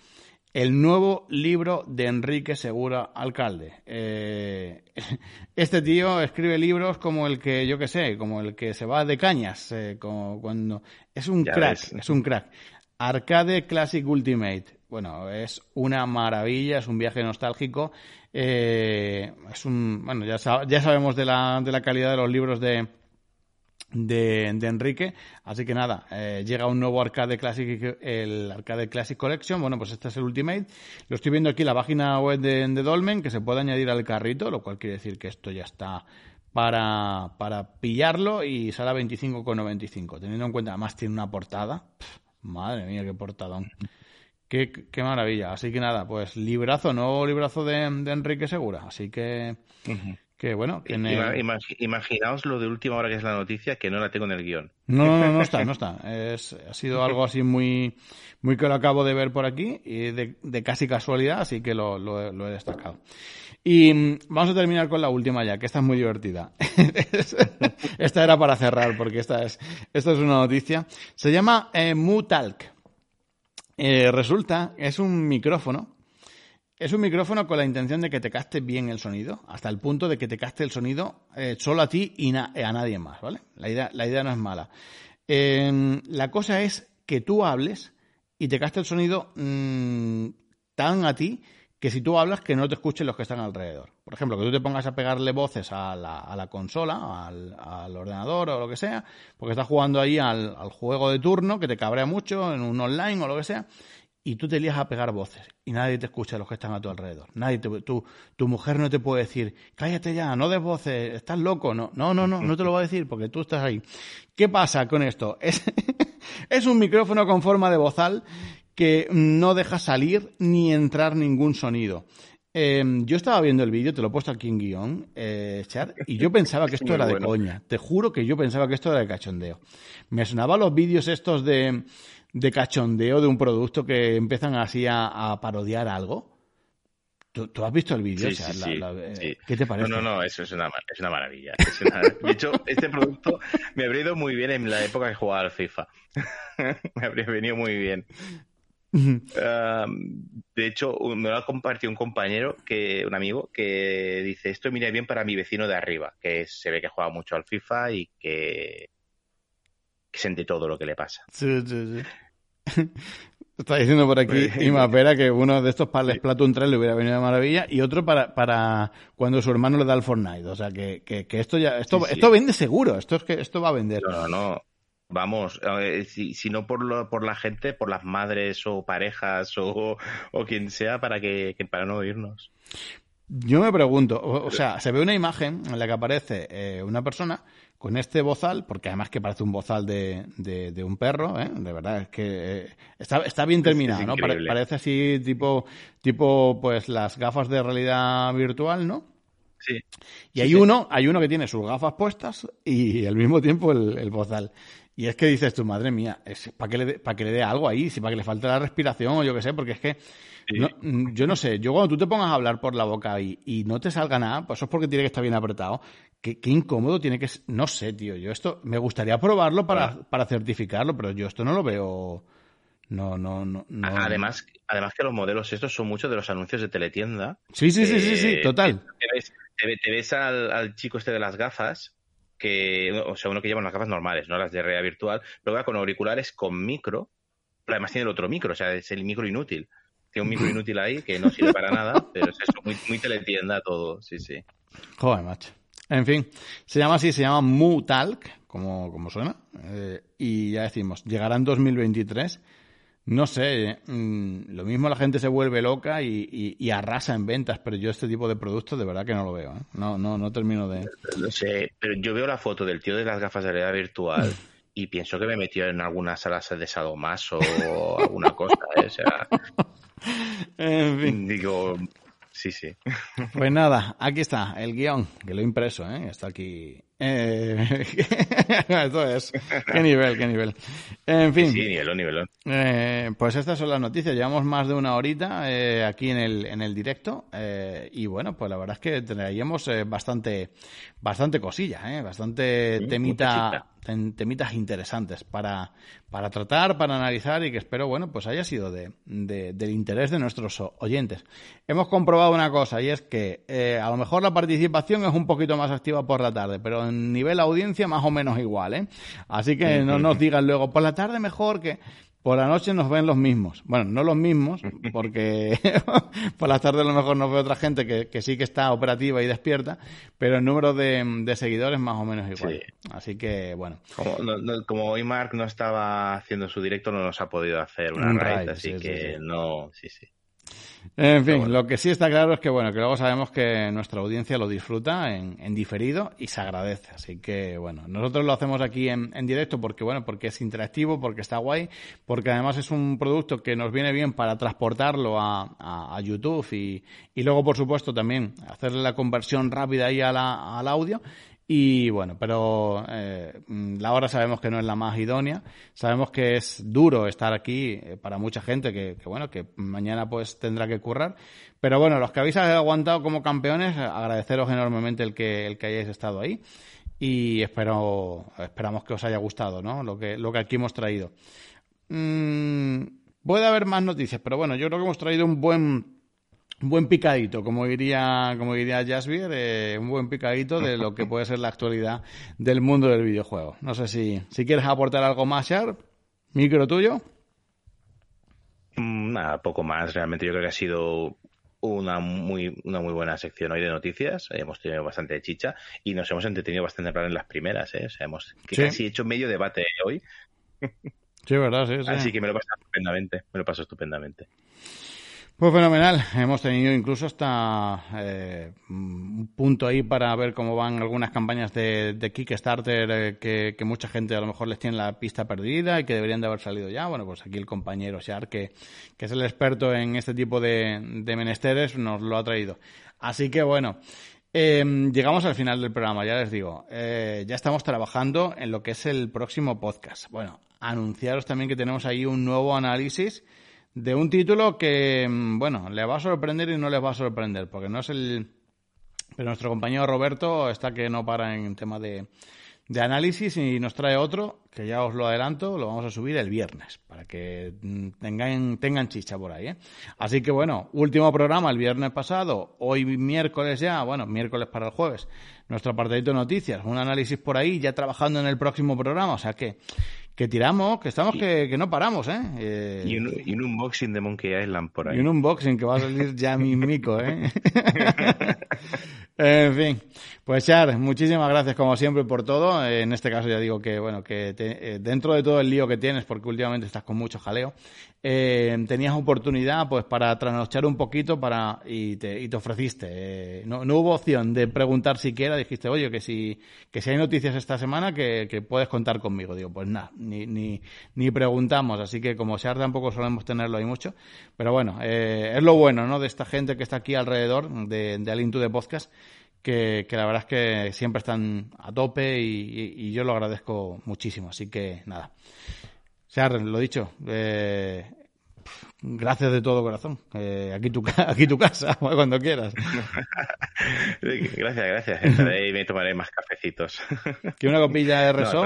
el nuevo libro de Enrique Segura Alcalde. Eh, [LAUGHS] este tío escribe libros como el que, yo que sé, como el que se va de cañas, eh, como cuando... Es un crack, es un crack. Arcade Classic Ultimate. Bueno, es una maravilla, es un viaje nostálgico. Eh, es un, bueno, ya, ya sabemos de la, de la calidad de los libros de, de, Enrique. Así que nada, eh, llega un nuevo Arcade Classic, el Arcade Classic Collection. Bueno, pues este es el Ultimate. Lo estoy viendo aquí en la página web de, Dolmen, que se puede añadir al carrito, lo cual quiere decir que esto ya está para, para pillarlo y sale a 25,95. Teniendo en cuenta, además tiene una portada. madre mía, qué portadón. Qué, qué, maravilla. Así que nada, pues librazo, nuevo librazo de, de Enrique Segura. Así que, que bueno, Imaginaos lo de última hora que es la noticia, que no la tengo en el guion. No, no, no está, [LAUGHS] no está. Es, ha sido algo así muy, muy que lo acabo de ver por aquí y de, de casi casualidad, así que lo, lo, he destacado. Y mm, vamos a terminar con la última ya, que esta es muy divertida. [LAUGHS] esta era para cerrar, porque esta es, esta es una noticia. Se llama eh, Mutalk. Eh, resulta, es un micrófono es un micrófono con la intención de que te caste bien el sonido, hasta el punto de que te caste el sonido eh, solo a ti y a nadie más, ¿vale? La idea, la idea no es mala. Em, la cosa es que tú hables y te caste el sonido mm, tan a ti que si tú hablas que no te escuchen los que están alrededor. Por ejemplo, que tú te pongas a pegarle voces a la, consola, al, al, ordenador o lo que sea, porque estás jugando ahí al, al, juego de turno que te cabrea mucho en un online o lo que sea, y tú te lías a pegar voces y nadie te escucha los que están a tu alrededor. Nadie te, tu, tu mujer no te puede decir, cállate ya, no des voces, estás loco. No, no, no, no, no te lo va a decir porque tú estás ahí. ¿Qué pasa con esto? [LAUGHS] Es, es un micrófono con forma de bozal que no deja salir ni entrar ningún sonido. Eh, yo estaba viendo el vídeo, te lo he puesto aquí en guion, eh, Chad, y yo pensaba que [LAUGHS] esto era de coña. Te juro que yo pensaba que esto era de cachondeo. Me sonaban los vídeos estos de, de cachondeo de un producto que empiezan así a, a parodiar algo. ¿Tú, ¿Tú, has visto el vídeo? Sí, o sea, sí, la, la, sí. ¿Qué te parece? No, no, no, eso es una, es una maravilla. Es una... De hecho, este producto me habría ido muy bien en la época que jugaba al FIFA. [LAUGHS] me habría venido muy bien. Uh, de hecho, me lo ha compartido un compañero, que un amigo, que dice, esto mira bien para mi vecino de arriba, que se ve que juega mucho al FIFA y que, que siente todo lo que le pasa. Sí, sí, sí. [LAUGHS] Está diciendo por aquí Ima Pera que uno de estos para el Splatoon 3 le hubiera venido de maravilla y otro para, para cuando su hermano le da el Fortnite. O sea, que, que, que esto ya esto, sí, sí. esto vende seguro, esto es que esto va a vender. No, no, no. Vamos, eh, si, si, no por, lo, por la gente, por las madres o parejas o, o quien sea, para que, que, para no oírnos. Yo me pregunto, o, o, sea, se ve una imagen en la que aparece eh, una persona con este bozal, porque además que parece un bozal de, de, de un perro, ¿eh? de verdad, es que eh, está, está bien terminado, ¿no? Pare, parece así tipo, tipo, pues las gafas de realidad virtual, ¿no? Sí. Y hay sí, uno, hay uno que tiene sus gafas puestas y al mismo tiempo el, el bozal. Y es que dices tu madre mía, es para que, le, para que le dé algo ahí, si para que le falte la respiración o yo qué sé, porque es que sí. no, yo no sé, yo cuando tú te pongas a hablar por la boca y, y, no te salga nada, pues eso es porque tiene que estar bien apretado. Qué, qué incómodo tiene que No sé, tío, yo esto me gustaría probarlo para, ah. para certificarlo, pero yo esto no lo veo. No, no, no, no. Además, además que los modelos estos son muchos de los anuncios de teletienda. Sí, sí, sí, sí, sí, total. Te ves, te, te ves al, al chico este de las gafas que, o sea, uno que lleva unas gafas normales, no las de realidad virtual, pero va con auriculares con micro, pero además tiene el otro micro, o sea, es el micro inútil. Tiene un micro inútil ahí que no sirve para nada, [LAUGHS] pero es eso, muy, muy teletienda todo, sí, sí. Joder, macho. En fin, se llama así, se llama Mutalk, como, como suena, eh, y ya decimos, llegará en 2023 no sé, mmm, lo mismo la gente se vuelve loca y, y, y, arrasa en ventas, pero yo este tipo de productos de verdad que no lo veo. ¿eh? No, no, no termino de. No sé, pero yo veo la foto del tío de las gafas de realidad virtual [LAUGHS] y pienso que me metió en alguna sala de sadomaso o alguna cosa. ¿eh? O sea. [LAUGHS] en fin. Digo, sí, sí. Pues nada, aquí está el guion, que lo he impreso, ¿eh? está aquí eh, [LAUGHS] esto es. ¿Qué nivel, qué nivel? En fin. Sí, nivelón, nivelón. Eh, pues estas son las noticias. Llevamos más de una horita eh, aquí en el, en el directo. Eh, y bueno, pues la verdad es que traíamos bastante, bastante cosilla, bastante sí, temita, tem, temitas interesantes para, para tratar, para analizar y que espero, bueno, pues haya sido de, de, del interés de nuestros oyentes. Hemos comprobado una cosa y es que a lo mejor la participación es un poquito más activa por la tarde, pero en nivel audiencia más o menos igual, ¿eh? Así que no nos digan luego, por la tarde mejor que por la noche nos ven los mismos. Bueno, no los mismos, [LAUGHS] porque [LAUGHS] por la tarde a lo mejor nos ve otra gente que, que, sí que está operativa y despierta, pero el número de, de seguidores más o menos igual. Sí. Así que, bueno. Como, no, no, como, hoy Mark no estaba haciendo su directo, no nos ha podido hacer una Un raid, así sí, que sí, no, sí, sí. En fin, bueno. lo que sí está claro es que bueno, que luego sabemos que nuestra audiencia lo disfruta en, en diferido y se agradece. Así que bueno, nosotros lo hacemos aquí en, en, directo porque bueno, porque es interactivo, porque está guay, porque además es un producto que nos viene bien para transportarlo a, a, a YouTube y, y, luego por supuesto también hacerle la conversión rápida ahí a la, al audio y bueno, pero eh, la hora sabemos que no es la más idónea. Sabemos que es duro estar aquí eh, para mucha gente que, que, bueno, que mañana pues tendrá que currar. Pero bueno, los que habéis aguantado como campeones, agradeceros enormemente el que, el que hayáis estado ahí. Y espero, esperamos que os haya gustado, ¿no? Lo que, lo que aquí hemos traído. Mm, puede haber más noticias, pero bueno, yo creo que hemos traído un buen, un buen picadito, como diría, como diría eh, un buen picadito de lo que puede ser la actualidad del mundo del videojuego. No sé si, si quieres aportar algo más, Char. Micro tuyo. Mm, nada, poco más. Realmente yo creo que ha sido una muy, una muy buena sección hoy de noticias. Hemos tenido bastante chicha y nos hemos entretenido bastante en las primeras. ¿eh? O sea, hemos casi hecho medio debate hoy. Sí, verdad, sí, sí. Así que me lo paso estupendamente. Me lo paso estupendamente. Pues fenomenal. Hemos tenido incluso hasta eh, un punto ahí para ver cómo van algunas campañas de, Kickstarter eh, que, mucha gente a lo mejor les tiene la pista perdida y que deberían de haber salido ya. Bueno, pues aquí el compañero Shar, que, que es el experto en este tipo de, menesteres, nos lo ha traído. Así que bueno, em, llegamos al final del programa, ya les digo. Eh, ya estamos trabajando en lo que es el próximo podcast. Bueno, anunciaros también que tenemos ahí un nuevo análisis de un título que, mm, bueno, le va a sorprender y no les va a sorprender, porque no es el... Pero nuestro compañero Roberto está que no para en tema de, de análisis y nos trae otro, que ya os lo adelanto, lo vamos a subir el viernes, para que mm, tengan, tengan chicha por ahí. ¿eh? Así que bueno, último programa el viernes pasado, hoy miércoles ya, bueno, miércoles para el jueves, nuestro apartadito de noticias, un análisis por ahí, ya trabajando en el próximo programa, o sea que que tiramos, que estamos que, que no paramos, ¿eh? eh y, un, y, un, unboxing de Monkey Island por ahí. Y un unboxing que va a salir ya mico, ¿eh? [LAUGHS] En fin, pues Char, muchísimas gracias como siempre por todo. En este caso ya digo que, bueno, que eh, dentro de todo el lío que tienes, porque últimamente estás con mucho jaleo, eh, tenías oportunidad pues para trasnochar un poquito para y te, y te ofreciste. Eh, no, no, hubo opción de preguntar siquiera, dijiste, oye, que si, que si hay noticias esta semana que, puedes contar conmigo. Digo, pues nada, ni, ni, ni preguntamos. Así que como Char tampoco solemos tenerlo ahí mucho. Pero bueno, es lo bueno, ¿no? De esta gente que está aquí alrededor de, de Alintu de Podcast que, la verdad es que siempre están a tope y, yo lo agradezco muchísimo. Así que nada. sea, lo dicho, eh, gracias de todo corazón. Eh, aquí, tu, [LAUGHS] aquí tu casa, [LAUGHS] cuando quieras. [LAUGHS] gracias, gracias. Entraré y me tomaré más cafecitos. ¿Que una copilla de resó?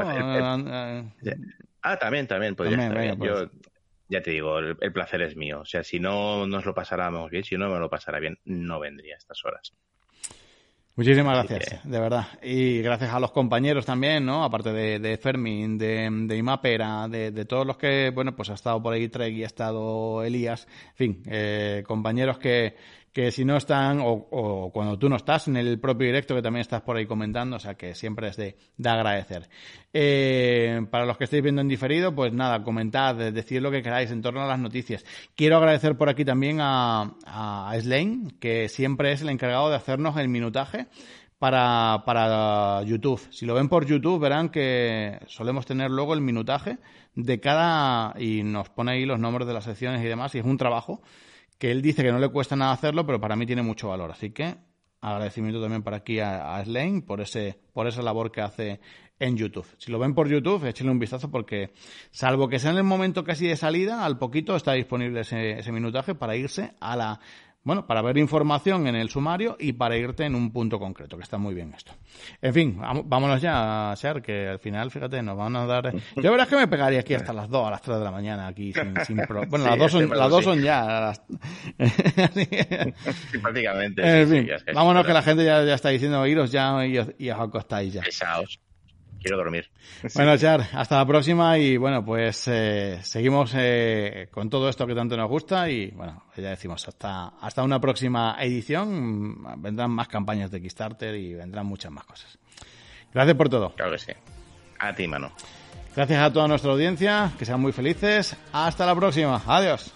ah, también, también. Podría estar pues. Yo, ya te digo, el, el, placer es mío. O sea, si no nos lo pasáramos bien, si no me lo pasara bien, no vendría a estas horas. Muchísimas gracias, de verdad. Y gracias a los compañeros también, ¿no? Aparte de, de Fermín, de, de Imapera, de, de, todos los que, bueno, pues ha estado por ahí Trek y ha estado Elías. En fin, eh, compañeros que, que si no están, o, cuando tú no estás en el propio directo, que también estás por ahí comentando, o sea que siempre es de, de agradecer. Eh, para los que estéis viendo en diferido, pues nada, comentad, decid lo que queráis en torno a las noticias. Quiero agradecer por aquí también a, a Slane, que siempre es el encargado de hacernos el minutaje para, para YouTube. Si lo ven por YouTube, verán que solemos tener luego el minutaje de cada, y nos pone ahí los nombres de las secciones y demás, y es un trabajo que él dice que no le cuesta nada hacerlo, pero para mí tiene mucho valor. Así que agradecimiento también para aquí a, a Slane por ese por esa labor que hace en YouTube. Si lo ven por YouTube, échenle un vistazo porque, salvo que sea en el momento casi de salida, al poquito está disponible ese, ese minutaje para irse a la bueno, para ver información en el sumario y para irte en un punto concreto, que está muy bien esto. En fin, vámonos ya, Ser, que al final, fíjate, nos van a dar... Yo verdad es que me pegaría aquí hasta las 2, a las 3 de la mañana, aquí sin, sin [LAUGHS] Bueno, las, dos son, las dos son ya. sí, prácticamente. En fin, vámonos que la gente ya, ya está diciendo iros ya y os, y os acostáis ya. Pesados quiero dormir. [LAUGHS] Bueno, Char, hasta la próxima y bueno, pues eh, seguimos eh, con todo esto que tanto nos gusta y bueno, ya decimos, hasta, hasta una próxima edición vendrán más campañas de Kickstarter y vendrán muchas más cosas. Gracias por todo. Claro que sí. A ti, mano. Gracias a toda nuestra audiencia, que sean muy felices. Hasta la próxima. Adiós.